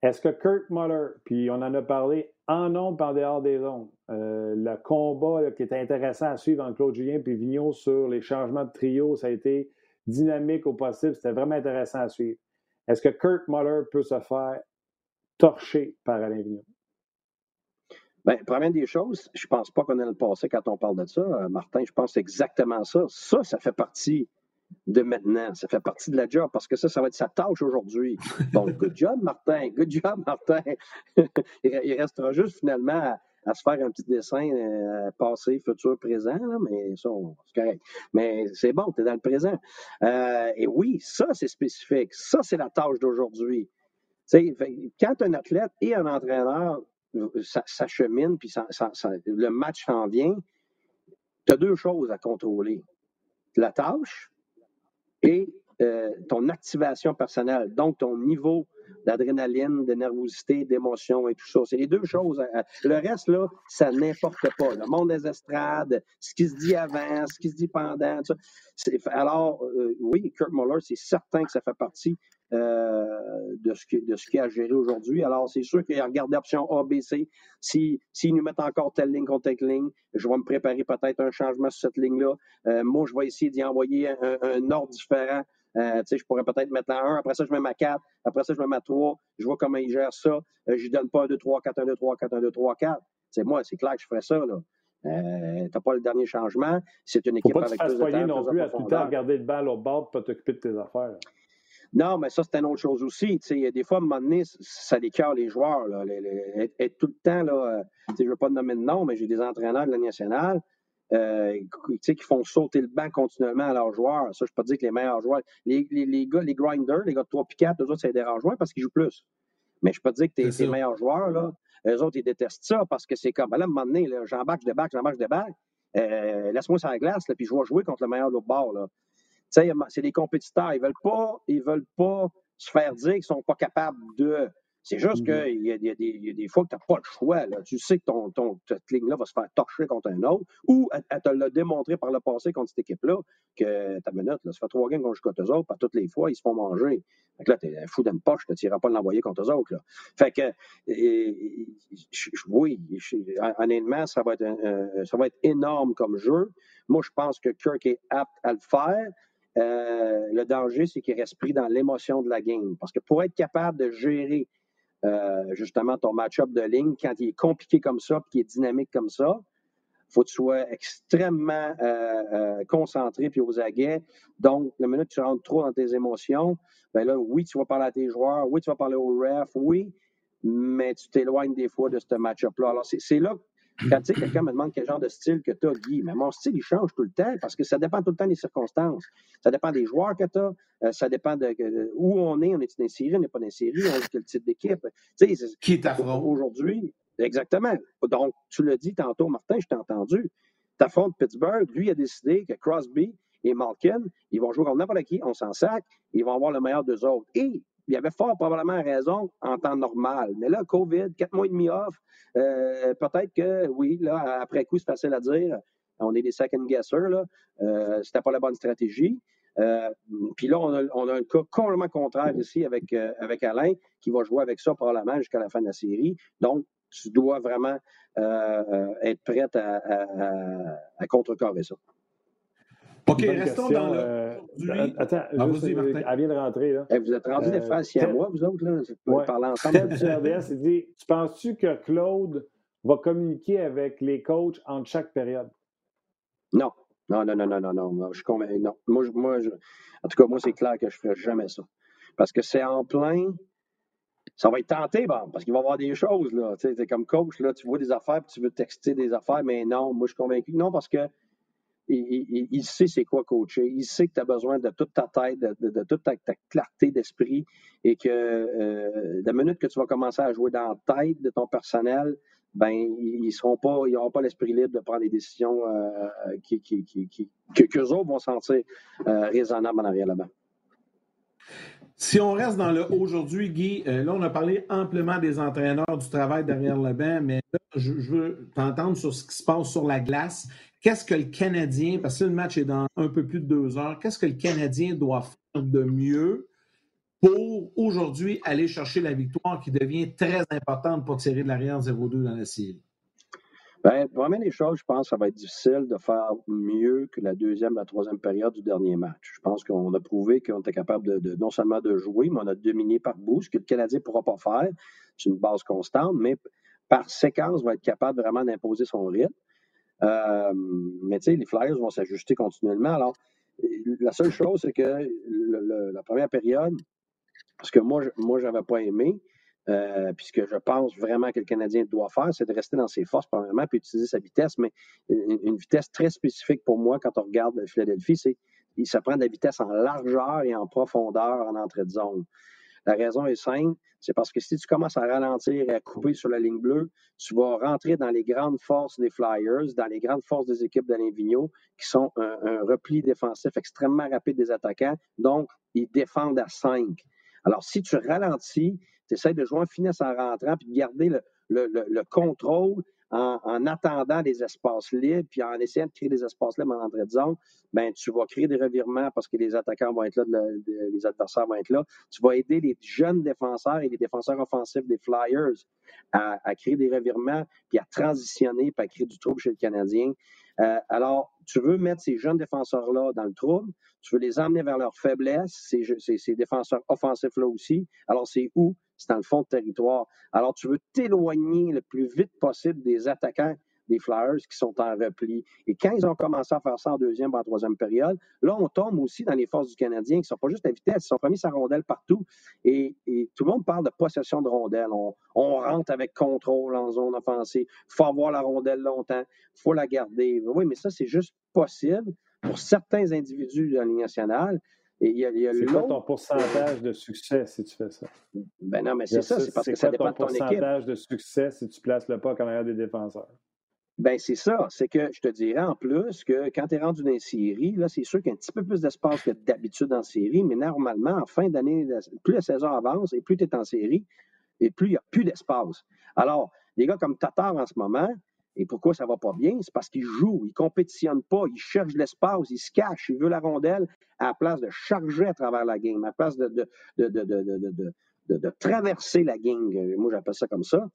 Speaker 1: Est-ce que Kurt Muller, puis on en a parlé en nombre par dehors des zones, euh, le combat qui était intéressant à suivre entre Claude Julien et Vigneault sur les changements de trio, ça a été dynamique au possible. C'était vraiment intéressant à suivre. Est-ce que Kurt Muller peut se faire torcher par Alain Vigneault?
Speaker 4: Bien, première des choses, je ne pense pas qu'on ait le passé quand on parle de ça. Euh, Martin, je pense exactement ça. Ça, ça fait partie de maintenant. Ça fait partie de la job parce que ça, ça va être sa tâche aujourd'hui. Donc, good job, Martin. Good job, Martin. Il restera juste finalement à, se faire un petit dessin euh, passé, futur, présent, là, mais ça, c'est correct. Mais c'est bon, tu es dans le présent. Euh, et oui, ça, c'est spécifique. Ça, c'est la tâche d'aujourd'hui. Quand un athlète et un entraîneur s'acheminent, puis le match s'en vient, tu as deux choses à contrôler. La tâche et euh, ton activation personnelle, donc ton niveau d'adrénaline, de nervosité, d'émotion et tout ça. C'est les deux choses. Euh, le reste, là, ça n'importe pas. Le monde des estrades, ce qui se dit avant, ce qui se dit pendant. Alors, euh, oui, Kurt Muller, c'est certain que ça fait partie de ce qu'il a géré aujourd'hui. Alors, c'est sûr qu'il a regardé l'option A, B, C. S'ils si, nous mettent encore telle ligne contre telle ligne, je vais me préparer peut-être un changement sur cette ligne-là. moi, je vais essayer d'y envoyer un, un ordre différent euh, je pourrais peut-être mettre la 1, après ça, je mets ma 4, après ça, je mets ma 3, je vois comment il gère ça. Euh, je lui donne pas un 2, 3, 4, 1, 2, 3, 4, 1, 2, 3, 4. C'est moi, c'est clair que je ferais ça. Là. Euh, tu n'as pas le dernier changement. C'est une équipe
Speaker 1: Faut pas avec plus de non plus à tout le temps regarder le bal au bord pour t'occuper de tes affaires.
Speaker 4: Non, mais ça, c'est une autre chose aussi. des fois, à un moment donné, ça décœure les joueurs. Là, être, tout le temps, là, je ne veux pas nommer de nom, mais j'ai des entraîneurs de la nationale euh, qui font sauter le banc continuellement à leurs joueurs. Ça, je peux pas dire que les meilleurs joueurs. Les, les, les, gars, les grinders, les gars de 3 puis 4, eux autres, ça les dérange moins parce qu'ils jouent plus. Mais je peux pas dire que tes, tes meilleurs joueurs, là, eux autres, ils détestent ça parce que c'est comme, ben là, à un moment donné, j'embarque, je débarque, j'embarque, je débarque. Euh, laisse-moi sur la glace, là, puis je vais jouer contre le meilleur de l'autre bord. Là. C'est des compétiteurs. Ils veulent pas, ils veulent pas se faire dire qu'ils sont pas capables de. C'est juste mm-hmm. qu'il y, y, a des fois que tu n'as pas le choix. Là. Tu sais que ton, ton cette ligne-là va se faire torcher contre un autre, ou elle, te l'a démontré par le passé contre cette équipe-là, que ta minute, là, ça fait trois games qu'on joue contre eux autres, pas toutes les fois, ils se font manger. Fait que là, t'es un fou d'une poche, tu n'iras pas l'envoyer contre eux autres. Là. Fait que, et, oui, honnêtement, ça va, être, ça va être énorme comme jeu. Moi, je pense que Kirk est apte à le faire. Euh, le danger, c'est qu'il reste pris dans l'émotion de la game. Parce que pour être capable de gérer justement ton match-up de ligne, quand il est compliqué comme ça, puis qu'il est dynamique comme ça, il faut que tu sois extrêmement euh, euh, concentré puis aux aguets. Donc, le minute que tu rentres trop dans tes émotions, ben là, oui, tu vas parler à tes joueurs, oui, tu vas parler au ref, oui, mais tu t'éloignes des fois de ce match-up-là. Alors, c'est là quand tu sais, quelqu'un me demande quel genre de style que tu as, Guy, mais mon style, il change tout le temps parce que ça dépend tout le temps des circonstances. Ça dépend des joueurs que tu as, euh, ça dépend de, où on est. On est dans une série, on n'est pas dans une série, on est quel type d'équipe?
Speaker 2: Qui t'affronte?
Speaker 4: Aujourd'hui, exactement. Donc, tu l'as dit tantôt, Martin, je t'ai entendu. T'affrontes Pittsburgh, lui a décidé que Crosby et Malkin, ils vont jouer contre n'importe qui, on s'en sac, ils vont avoir le meilleur d'eux autres. Et il avait fort probablement raison en temps normal. Mais là, COVID, quatre mois et demi off, euh, peut-être que oui, là, après coup, c'est facile à dire. On est des second guessers, là. Euh, c'était pas la bonne stratégie. Euh, puis là, on a, un cas complètement contraire ici avec, avec Alain, qui va jouer avec ça probablement jusqu'à la fin de la série. Donc, tu dois vraiment être prête à, à, à contrecarrer ça.
Speaker 2: OK, restons dans le.
Speaker 1: Euh, attends, ah, juste, euh, elle vient de rentrer. Là.
Speaker 4: vous êtes rendu des frères à moi, vous autres, là. Vous ouais. parler ensemble.
Speaker 1: du RDS, il dit Tu penses-tu que Claude va communiquer avec les coachs entre chaque période
Speaker 4: Non. Non, non, non, non, non, non. Je suis convaincu. Non. Moi, je, moi je... En tout cas, moi, c'est clair que je ne ferai jamais ça. Parce que c'est en plein. Ça va être tenté, bon, parce qu'il va y avoir des choses, là. Tu sais, comme coach, là, tu vois des affaires, puis tu veux texter des affaires, mais non, moi, je suis convaincu. Non, parce que il, sait c'est quoi coacher. Il sait que tu as besoin de toute ta tête, de, toute ta, clarté d'esprit et que euh, la minute que tu vas commencer à jouer dans la tête de ton personnel, ben ils seront pas, ils n'auront pas l'esprit libre de prendre des décisions euh, qui, qui, qui, que qu'eux autres vont sentir euh, raisonnables en arrière là-bas.
Speaker 2: Si on reste dans le aujourd'hui, Guy, euh, là, on a parlé amplement des entraîneurs, du travail derrière le banc, mais là, je, veux t'entendre sur ce qui se passe sur la glace. Qu'est-ce que le Canadien, parce que le match est dans un peu plus de deux heures, qu'est-ce que le Canadien doit faire de mieux pour aujourd'hui aller chercher la victoire qui devient très importante pour tirer de l'arrière 0-2 dans la série?
Speaker 4: Bien, vraiment, les choses, je pense que ça va être difficile de faire mieux que la deuxième, la troisième période du dernier match. Je pense qu'on a prouvé qu'on était capable de, non seulement de jouer, mais on a dominé par bout, ce que le Canadien ne pourra pas faire. C'est une base constante, mais par séquence, va être capable vraiment d'imposer son rythme. Euh, mais tu sais, les Flyers vont s'ajuster continuellement. Alors, la seule chose, c'est que la première période, ce que moi, moi, n'avais pas aimé, euh, puisque je pense vraiment que le Canadien doit faire, c'est de rester dans ses forces, premièrement, puis utiliser sa vitesse, mais une, vitesse très spécifique pour moi quand on regarde Philadelphie, c'est ça prend de la vitesse en largeur et en profondeur en entrée de zone. La raison est simple, c'est parce que si tu commences à ralentir et à couper sur la ligne bleue, tu vas rentrer dans les grandes forces des Flyers, dans les grandes forces des équipes d'Alain Vigneault, qui sont un, repli défensif extrêmement rapide des attaquants. Donc, ils défendent à 5. Alors, si tu ralentis, tu essaies de jouer en finesse en rentrant, puis de garder le, contrôle en, attendant des espaces libres, puis en essayant de créer des espaces libres en entrée de zone, ben, tu vas créer des revirements parce que les attaquants vont être là, les adversaires vont être là. Tu vas aider les jeunes défenseurs et les défenseurs offensifs des Flyers à, créer des revirements, puis à transitionner, puis à créer du trouble chez le Canadien. Euh, alors, tu veux mettre ces jeunes défenseurs-là dans le trouble, tu veux les emmener vers leur faiblesse, ces, ces défenseurs offensifs-là aussi. Alors, c'est où? C'est dans le fond de territoire. Alors, tu veux t'éloigner le plus vite possible des attaquants des Flyers qui sont en repli. Et quand ils ont commencé à faire ça en deuxième, en troisième période, là, on tombe aussi dans les forces du Canadien qui ne sont pas juste à vitesse, ils ont mis sa rondelle partout. Et, tout le monde parle de possession de rondelle. On, rentre avec contrôle en zone offensive. Il faut avoir la rondelle longtemps. Il faut la garder. Oui, mais ça, c'est juste possible pour certains individus de la Ligue nationale.
Speaker 1: Et il y a, il y a c'est quoi ton pourcentage de succès si tu fais ça?
Speaker 4: Ben non, mais c'est ça, c'est parce que ça dépend de ton équipe.
Speaker 1: pourcentage de succès si tu places le puck en arrière des défenseurs?
Speaker 4: Ben c'est ça. C'est que je te dirais en plus que quand tu es rendu dans une série, là, c'est sûr qu'il y a un petit peu plus d'espace que d'habitude en série, mais normalement, en fin d'année, plus la saison avance et plus tu es en série, et plus il n'y a plus d'espace. Alors, les gars comme Tatar en ce moment, et pourquoi ça va pas bien? C'est parce qu'ils jouent, ils ne compétitionnent pas, ils cherchent l'espace, ils se cachent, ils veulent la rondelle à la place de charger à travers la game, à la place de, traverser la gang. Moi, j'appelle ça comme ça.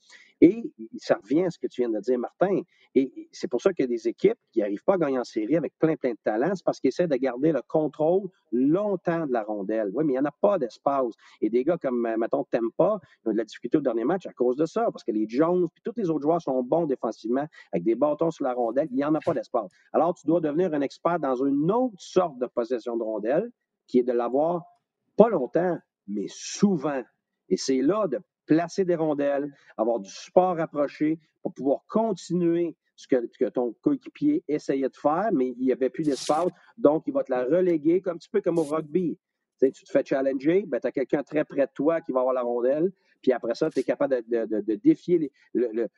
Speaker 4: Et ça revient à ce que tu viens de dire, Martin. Et c'est pour ça qu'il y a des équipes qui n'arrivent pas à gagner en série avec plein, plein de talents. C'est parce qu'ils essaient de garder le contrôle longtemps de la rondelle. Oui, mais il n'y en a pas d'espace. Et des gars comme, euh, mettons, Tempa, ils ont de la difficulté au dernier match à cause de ça. Parce que les Jones, puis tous les autres joueurs sont bons défensivement avec des bâtons sur la rondelle. Il n'y en a pas d'espace. Alors, tu dois devenir un expert dans une autre sorte de possession de rondelle, qui est de l'avoir pas longtemps, mais souvent. Et c'est là de placer des rondelles, avoir du support rapproché pour pouvoir continuer ce que, ton coéquipier essayait de faire, mais il n'y avait plus d'espace. Donc, il va te la reléguer, comme un petit peu comme au rugby. Tu, te fais challenger, ben, tu as quelqu'un très près de toi qui va avoir la rondelle, puis après ça, tu es capable de, défier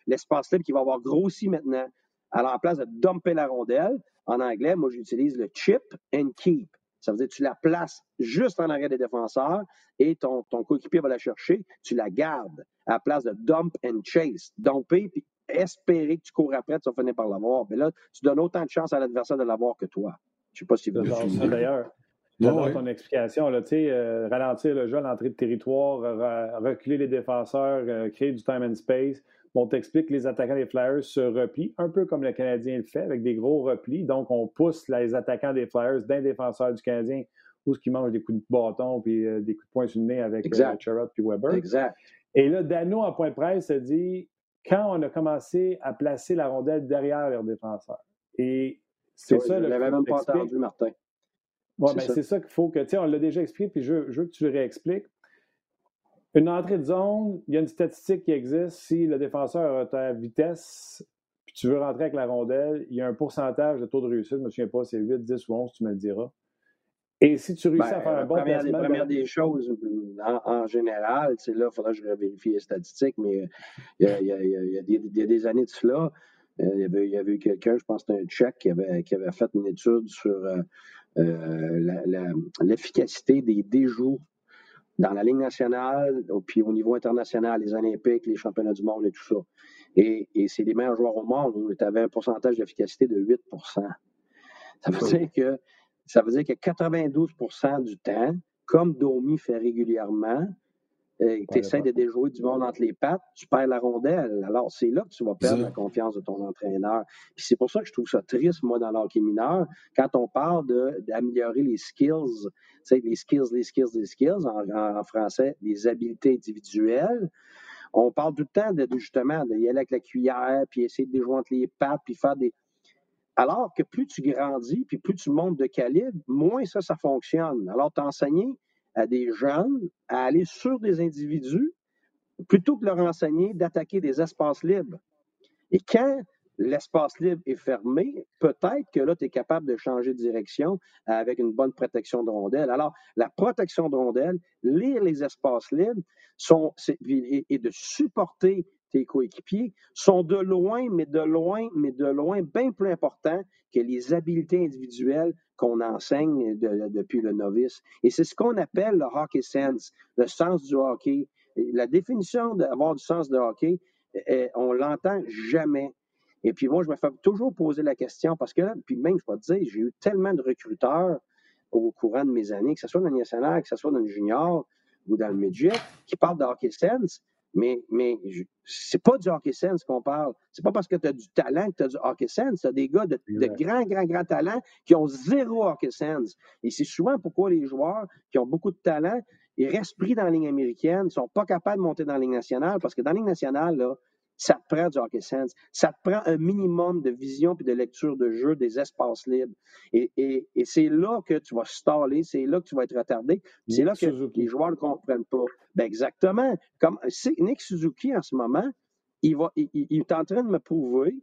Speaker 4: l'espace libre qui va avoir grossi maintenant. Alors, en place de dumper la rondelle, en anglais, moi, j'utilise le chip and keep. Ça veut dire que tu la places juste en arrière des défenseurs et ton, ton coéquipier va la chercher, tu la gardes à la place de dump and chase. Dumper puis espérer que tu cours après, tu vas finir par l'avoir. Mais là, tu donnes autant de chance à l'adversaire de l'avoir que toi. Je ne sais pas si
Speaker 1: vous D'ailleurs, J'adore ton explication. Là, euh, ralentir le jeu à l'entrée de territoire, reculer les défenseurs, euh, créer du time and space. On t'explique que les attaquants des Flyers se replient, un peu comme le Canadien le fait, avec des gros replis. Donc, on pousse les attaquants des Flyers d'un défenseur du Canadien où ce qui mange des coups de bâton puis euh, des coups de poing sur le nez avec euh, Sherrod puis Weber.
Speaker 4: Exact.
Speaker 1: Et là, Dano, en point de presse, se dit quand on a commencé à placer la rondelle derrière leurs défenseurs. Et c'est ça.
Speaker 4: Je l'avais même pas entendu, Martin.
Speaker 1: Oui, mais c'est ça qu'il faut que, tu sais, on l'a déjà expliqué, puis je, je veux que tu le réexpliques. Une entrée de zone, il y a une statistique qui existe. Si le défenseur a ta vitesse, puis tu veux rentrer avec la rondelle, il y a un pourcentage de taux de réussite. Je ne me souviens pas, c'est 8, 10 ou 11, tu me le diras. Et si tu réussis à ben, faire un bon
Speaker 4: première,
Speaker 1: placement...
Speaker 4: La première des choses, en, général, là, il faudra que je vérifie les statistiques, mais il y a, il y a, des, années de cela, euh, il y avait, avait eu quelqu'un, je pense que c'était un Tchèque, qui avait, qui avait fait une étude sur euh, euh, l'efficacité des déjoues dans la Ligue nationale, puis au niveau international, les Olympiques, les championnats du monde et tout ça. Et, c'est les meilleurs joueurs au monde. Tu avais un pourcentage d'efficacité de 8 Ça veut dire que ça veut dire que 92% du temps, comme Domi fait régulièrement, euh, tu essaies de déjouer du monde entre les pattes, tu perds la rondelle. Alors, c'est là que tu vas perdre la confiance de ton entraîneur. Puis c'est pour ça que je trouve ça triste, moi, dans l'hockey mineur, quand on parle d'améliorer les skills, les skills, les skills, les skills, en, français, les habiletés individuelles. On parle tout le temps de, justement d'y aller avec la cuillère, puis essayer de déjouer entre les pattes, puis faire des. Alors que plus tu grandis, puis plus tu montes de calibre, moins ça, ça fonctionne. Alors, t'enseigner à des jeunes à aller sur des individus plutôt que leur enseigner d'attaquer des espaces libres. Et quand l'espace libre est fermé, peut-être que là, tu es capable de changer de direction avec une bonne protection de rondelles. Alors, la protection de rondelles, lire les espaces libres sont, et, et de supporter tes coéquipiers sont de loin, mais de loin, mais de loin, bien plus importants que les habiletés individuelles qu'on enseigne depuis le novice. Et c'est ce qu'on appelle le hockey sense, le sens du hockey. La définition d'avoir du sens de hockey, eh, eh, on l'entend jamais. Et puis moi, je me fais toujours poser la question parce que, puis même, je peux te dire, j'ai eu tellement de recruteurs au courant de mes années, que ce soit dans le national, que ce soit dans le junior ou dans le midget, qui parlent de hockey sense, mais, mais c'est pas du hockey sense qu'on parle. C'est pas parce que tu as du talent que tu as du hockey sense. Tu as des gars de, de grands, grands, grands talents qui ont zéro hockey sense. Et c'est souvent pourquoi les joueurs qui ont beaucoup de talent, ils restent pris dans la ligne américaine, ne sont pas capables de monter dans la ligne nationale parce que dans la ligne nationale, là, ça te prend du hockey sense. Ça te prend un minimum de vision et de lecture de jeu des espaces libres. Et, et, et c'est là que tu vas staller, c'est là que tu vas être retardé. C'est là que les joueurs ne comprennent pas. Ben exactement. Comme Nick Suzuki, en ce moment, il, va, il, il est en train de me prouver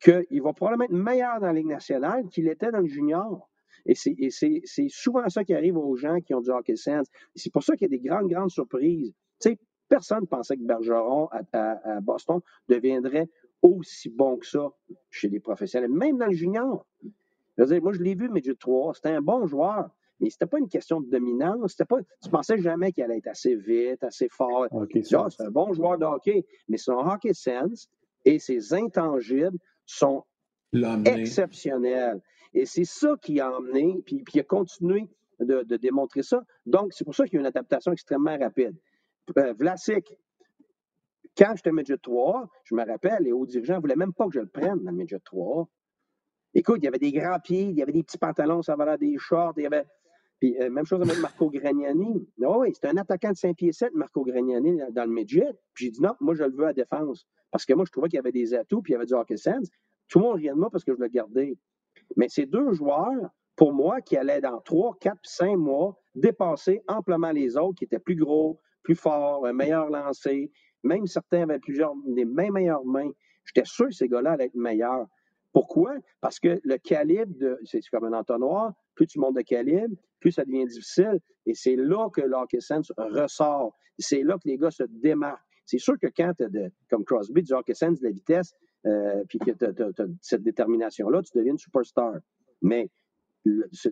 Speaker 4: qu'il va probablement être meilleur dans la Ligue nationale qu'il était dans le junior. Et c'est souvent ça qui arrive aux gens qui ont du hockey sense. C'est pour ça qu'il y a des grandes, grandes surprises. Tu sais, Personne ne pensait que Bergeron à, Boston deviendrait aussi bon que ça chez les professionnels, même dans le junior. Je moi, je l'ai vu, Midget 3, c'était un bon joueur, mais c'était pas une question de dominance. C'était pas, tu pensais jamais qu'il allait être assez vite, assez fort. C'est un bon joueur de hockey, mais son hockey sense et ses intangibles sont exceptionnels. Et c'est ça qui a emmené, puis, puis il a continué de, de démontrer ça. Donc, c'est pour ça qu'il y a une adaptation extrêmement rapide. Euh, Vlasic, quand j'étais midget 3, je me rappelle, les hauts dirigeants ne voulaient même pas que je le prenne dans le midget 3. Écoute, il y avait des grands pieds, il y avait des petits pantalons, ça valait des shorts, il y avait. Puis, euh, même chose avec Marco Gragnani. Oh, oui, c'était un attaquant de 5 pieds 7, Marco Gragnani, dans le midget. Puis j'ai dit non, moi, je le veux à défense. Parce que moi, je trouvais qu'il y avait des atouts, puis il y avait du hockey sense. Tout le monde riait de moi parce que je le gardais. Mais ces deux joueurs, pour moi, qui allaient dans 3, 4, 5 mois dépasser amplement les autres, qui étaient plus gros, plus fort, un meilleur lancé. Même certains avaient plusieurs, des mains meilleures mains. J'étais sûr que ces gars-là allaient être meilleurs. Pourquoi? Parce que le calibre, c'est comme un entonnoir, plus tu montes de calibre, plus ça devient difficile. Et c'est là que l'hockey sense ressort. C'est là que les gars se démarquent. C'est sûr que quand tu as, comme Crosby, du hockey sense, de la vitesse, euh, puis que tu as, cette détermination-là, tu deviens une superstar. Mais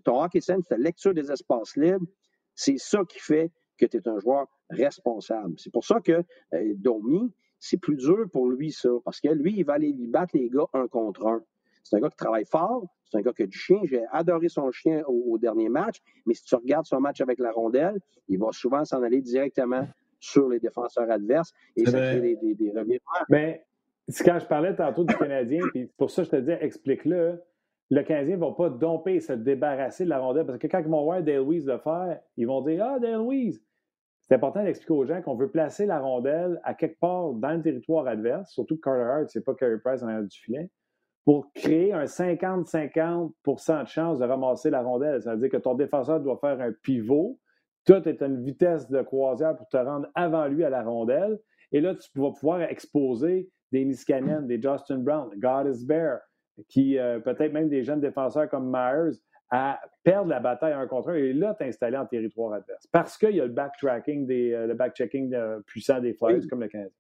Speaker 4: ton hockey sense, ta lecture des espaces libres, c'est ça qui fait que tu es un joueur responsable. C'est pour ça que euh, Domi, c'est plus dur pour lui, ça, parce que lui, il va aller battre les gars un contre un. C'est un gars qui travaille fort, c'est un gars qui a du chien. J'ai adoré son chien au, dernier match, mais si tu regardes son match avec la rondelle, il va souvent s'en aller directement sur les défenseurs adverses et ça crée des, des, des revirements.
Speaker 1: Mais quand je parlais tantôt du Canadien, puis pour ça, je te dis, explique-le. Le Canadien ne va pas domper et se débarrasser de la rondelle parce que quand ils vont voir Dale Louise le faire, ils vont dire Ah, Dale Louise, c'est important d'expliquer aux gens qu'on veut placer la rondelle à quelque part dans le territoire adverse, surtout que Carter Hart, c'est pas Carey Price en du filet, pour créer un 50-50% de chance de ramasser la rondelle. Ça veut dire que ton défenseur doit faire un pivot. Tout est une vitesse de croisière pour te rendre avant lui à la rondelle. Et là, tu vas pouvoir exposer des Niskanen, des Justin Brown, God is Bear, qui euh, peut-être même des jeunes défenseurs comme Myers à perdre la bataille un contre un et là t'installer en territoire adverse. Parce qu'il y a le backtracking, des, euh, le backchecking euh, puissant des Flyers comme le Canadien.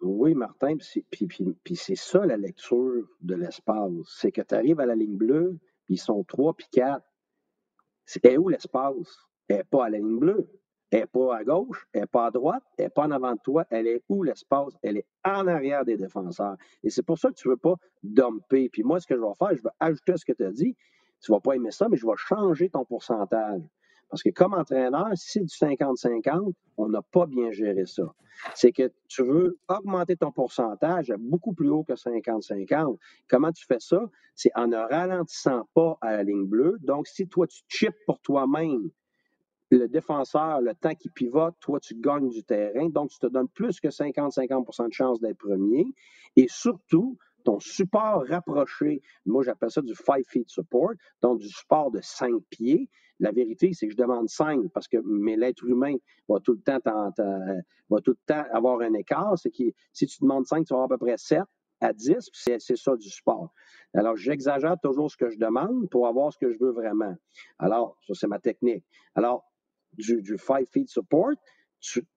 Speaker 4: Oui, Martin, puis c'est ça la lecture de l'espace. C'est que tu arrives à la ligne bleue, puis ils sont trois puis quatre. C'est où l'espace? Elle n'est pas à la ligne bleue. Elle n'est pas à gauche, elle n'est pas à droite, elle n'est pas en avant de toi. Elle est où l'espace? Elle est en arrière des défenseurs. Et c'est pour ça que tu ne veux pas dumper. Puis moi, ce que je vais faire, je vais ajouter ce que tu as dit tu ne vas pas aimer ça, mais je vais changer ton pourcentage. Parce que comme entraîneur, si c'est du 50-50, on n'a pas bien géré ça. C'est que tu veux augmenter ton pourcentage à beaucoup plus haut que 50-50. Comment tu fais ça? C'est en ne ralentissant pas à la ligne bleue. Donc, si toi, tu chips pour toi-même le défenseur, le temps qui pivote, toi, tu gagnes du terrain. Donc, tu te donnes plus que 50-50% de chance d'être premier. Et surtout, ton support rapproché, moi j'appelle ça du five feet support, donc du support de cinq pieds. La vérité, c'est que je demande cinq parce que mais l'être humain va tout le temps temps avoir un écart. C'est que si tu demandes cinq, tu vas avoir à peu près sept à 10, c'est ça du support. Alors, j'exagère toujours ce que je demande pour avoir ce que je veux vraiment. Alors, ça, c'est ma technique. Alors, du, du five feet support,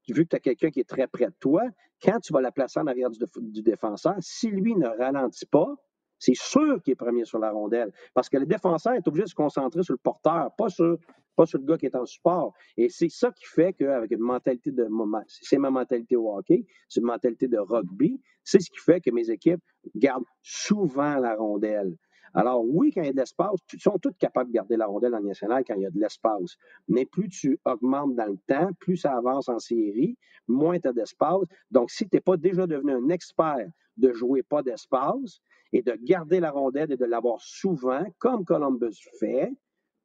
Speaker 4: vu que tu as quelqu'un qui est très près de toi, quand tu vas la placer en arrière du, défenseur, si lui ne ralentit pas, c'est sûr qu'il est premier sur la rondelle. Parce que le défenseur est obligé de se concentrer sur le porteur, pas sur, pas sur le gars qui est en support. Et c'est ça qui fait qu'avec une mentalité de. C'est ma mentalité au hockey, c'est une mentalité de rugby. C'est ce qui fait que mes équipes gardent souvent la rondelle. Alors, oui, quand il y a de l'espace, ils sont tous capables de garder la rondelle en national quand il y a de l'espace. Mais plus tu augmentes dans le temps, plus ça avance en série, moins tu as d'espace. Donc, si tu n'es pas déjà devenu un expert de jouer pas d'espace et de garder la rondelle et de l'avoir souvent, comme Columbus fait,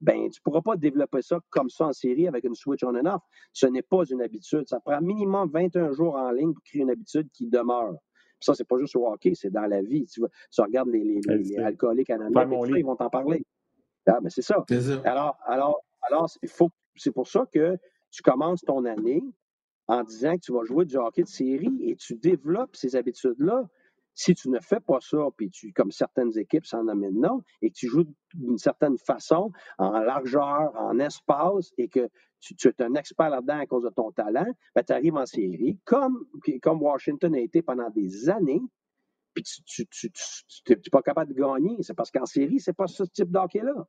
Speaker 4: ben, tu ne pourras pas développer ça comme ça en série avec une switch on and off. Ce n'est pas une habitude. Ça prend minimum 21 jours en ligne pour créer une habitude qui demeure. Ça, c'est pas juste au hockey, c'est dans la vie. Tu, regardes les, les, alcooliques anonymes, ils vont t'en parler. Ah, ben, c'est ça. Alors, alors, alors il faut, c'est pour ça que tu commences ton année en disant que tu vas jouer du hockey de série et tu développes ces habitudes-là si tu ne fais pas ça, puis tu, comme certaines équipes s'en amènent non, et que tu joues d'une certaine façon, en largeur, en espace, et que tu, es un expert là-dedans à cause de ton talent, ben, tu arrives en série, comme, Washington a été pendant des années, puis tu n'es pas capable de gagner. C'est parce qu'en série, c'est pas ce type d'hockey-là.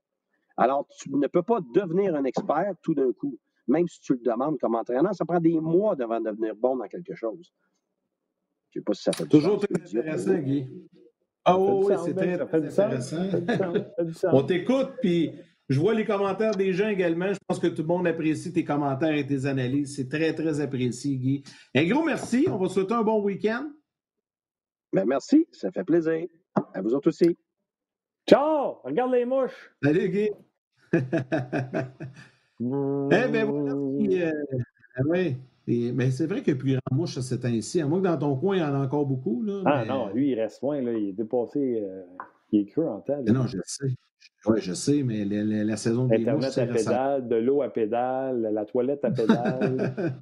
Speaker 4: Alors, tu ne peux pas devenir un expert tout d'un coup. Même si tu le demandes comme entraîneur, ça prend des mois avant de devenir bon dans quelque chose.
Speaker 2: Je ne sais pas si ça fait Toujours très intéressant, Guy. Ah oui, c'est très, intéressant. On t'écoute, puis je vois les commentaires des gens également. Je pense que tout le monde apprécie tes commentaires et tes analyses. C'est très, très apprécié, Guy. Un gros merci. On va souhaiter un bon week-end.
Speaker 4: Ben, merci. Ça fait plaisir. À vous autres aussi.
Speaker 1: Ciao! Regarde les mouches.
Speaker 2: Salut, Guy. eh bien, voilà. Euh, ah mais c'est vrai a plus grand mouche à cet temps-ci. À moins que dans ton coin, il y en a encore beaucoup. Là,
Speaker 1: ah non, lui, il reste loin. Là, il est dépassé. Euh, il est creux en tête.
Speaker 2: Non, je sais. Oui, je sais, mais la, saison des
Speaker 1: Internet
Speaker 2: mouches,
Speaker 1: à pédale, de l'eau à pédale, la toilette à pédale.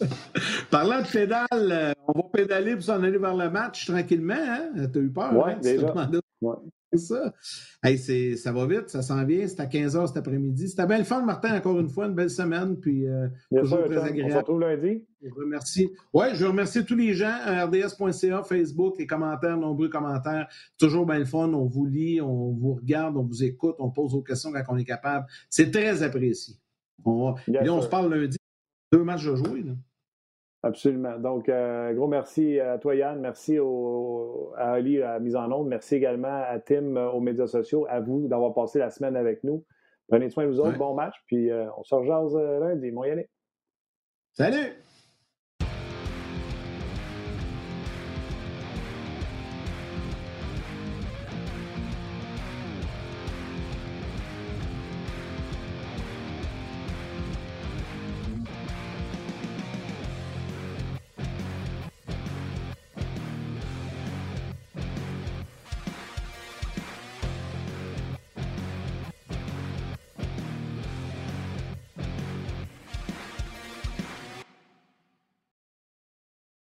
Speaker 2: Parlant de pédale, euh, on va pédaler pour s'en aller vers le match tranquillement. Hein? T'as eu peur?
Speaker 1: Oui, hein, déjà. Ouais
Speaker 2: ça. Hey, ça va vite, ça s'en vient. C'est à 15h cet après-midi. C'était bien le fun, Martin, encore une fois, une belle semaine. Puis, euh, toujours très agréable. On se
Speaker 1: retrouve lundi.
Speaker 2: Je remercie. Oui, je remercie tous les gens, rds.ca, Facebook, les commentaires, nombreux commentaires. Toujours bien le fun. On vous lit, on vous regarde, on vous écoute, on pose vos questions quand on est capable. C'est très apprécié. On, on se parle lundi. Deux matchs à jouer. Là.
Speaker 1: Absolument. Donc, euh, gros merci à toi, Yann. Merci à Ali à la mise en onde. Merci également à Tim euh, aux médias sociaux. À vous d'avoir passé la semaine avec nous. Prenez soin de vous autres. Bon match. Puis, euh, on se rejase lundi. Bon, y
Speaker 2: Salut!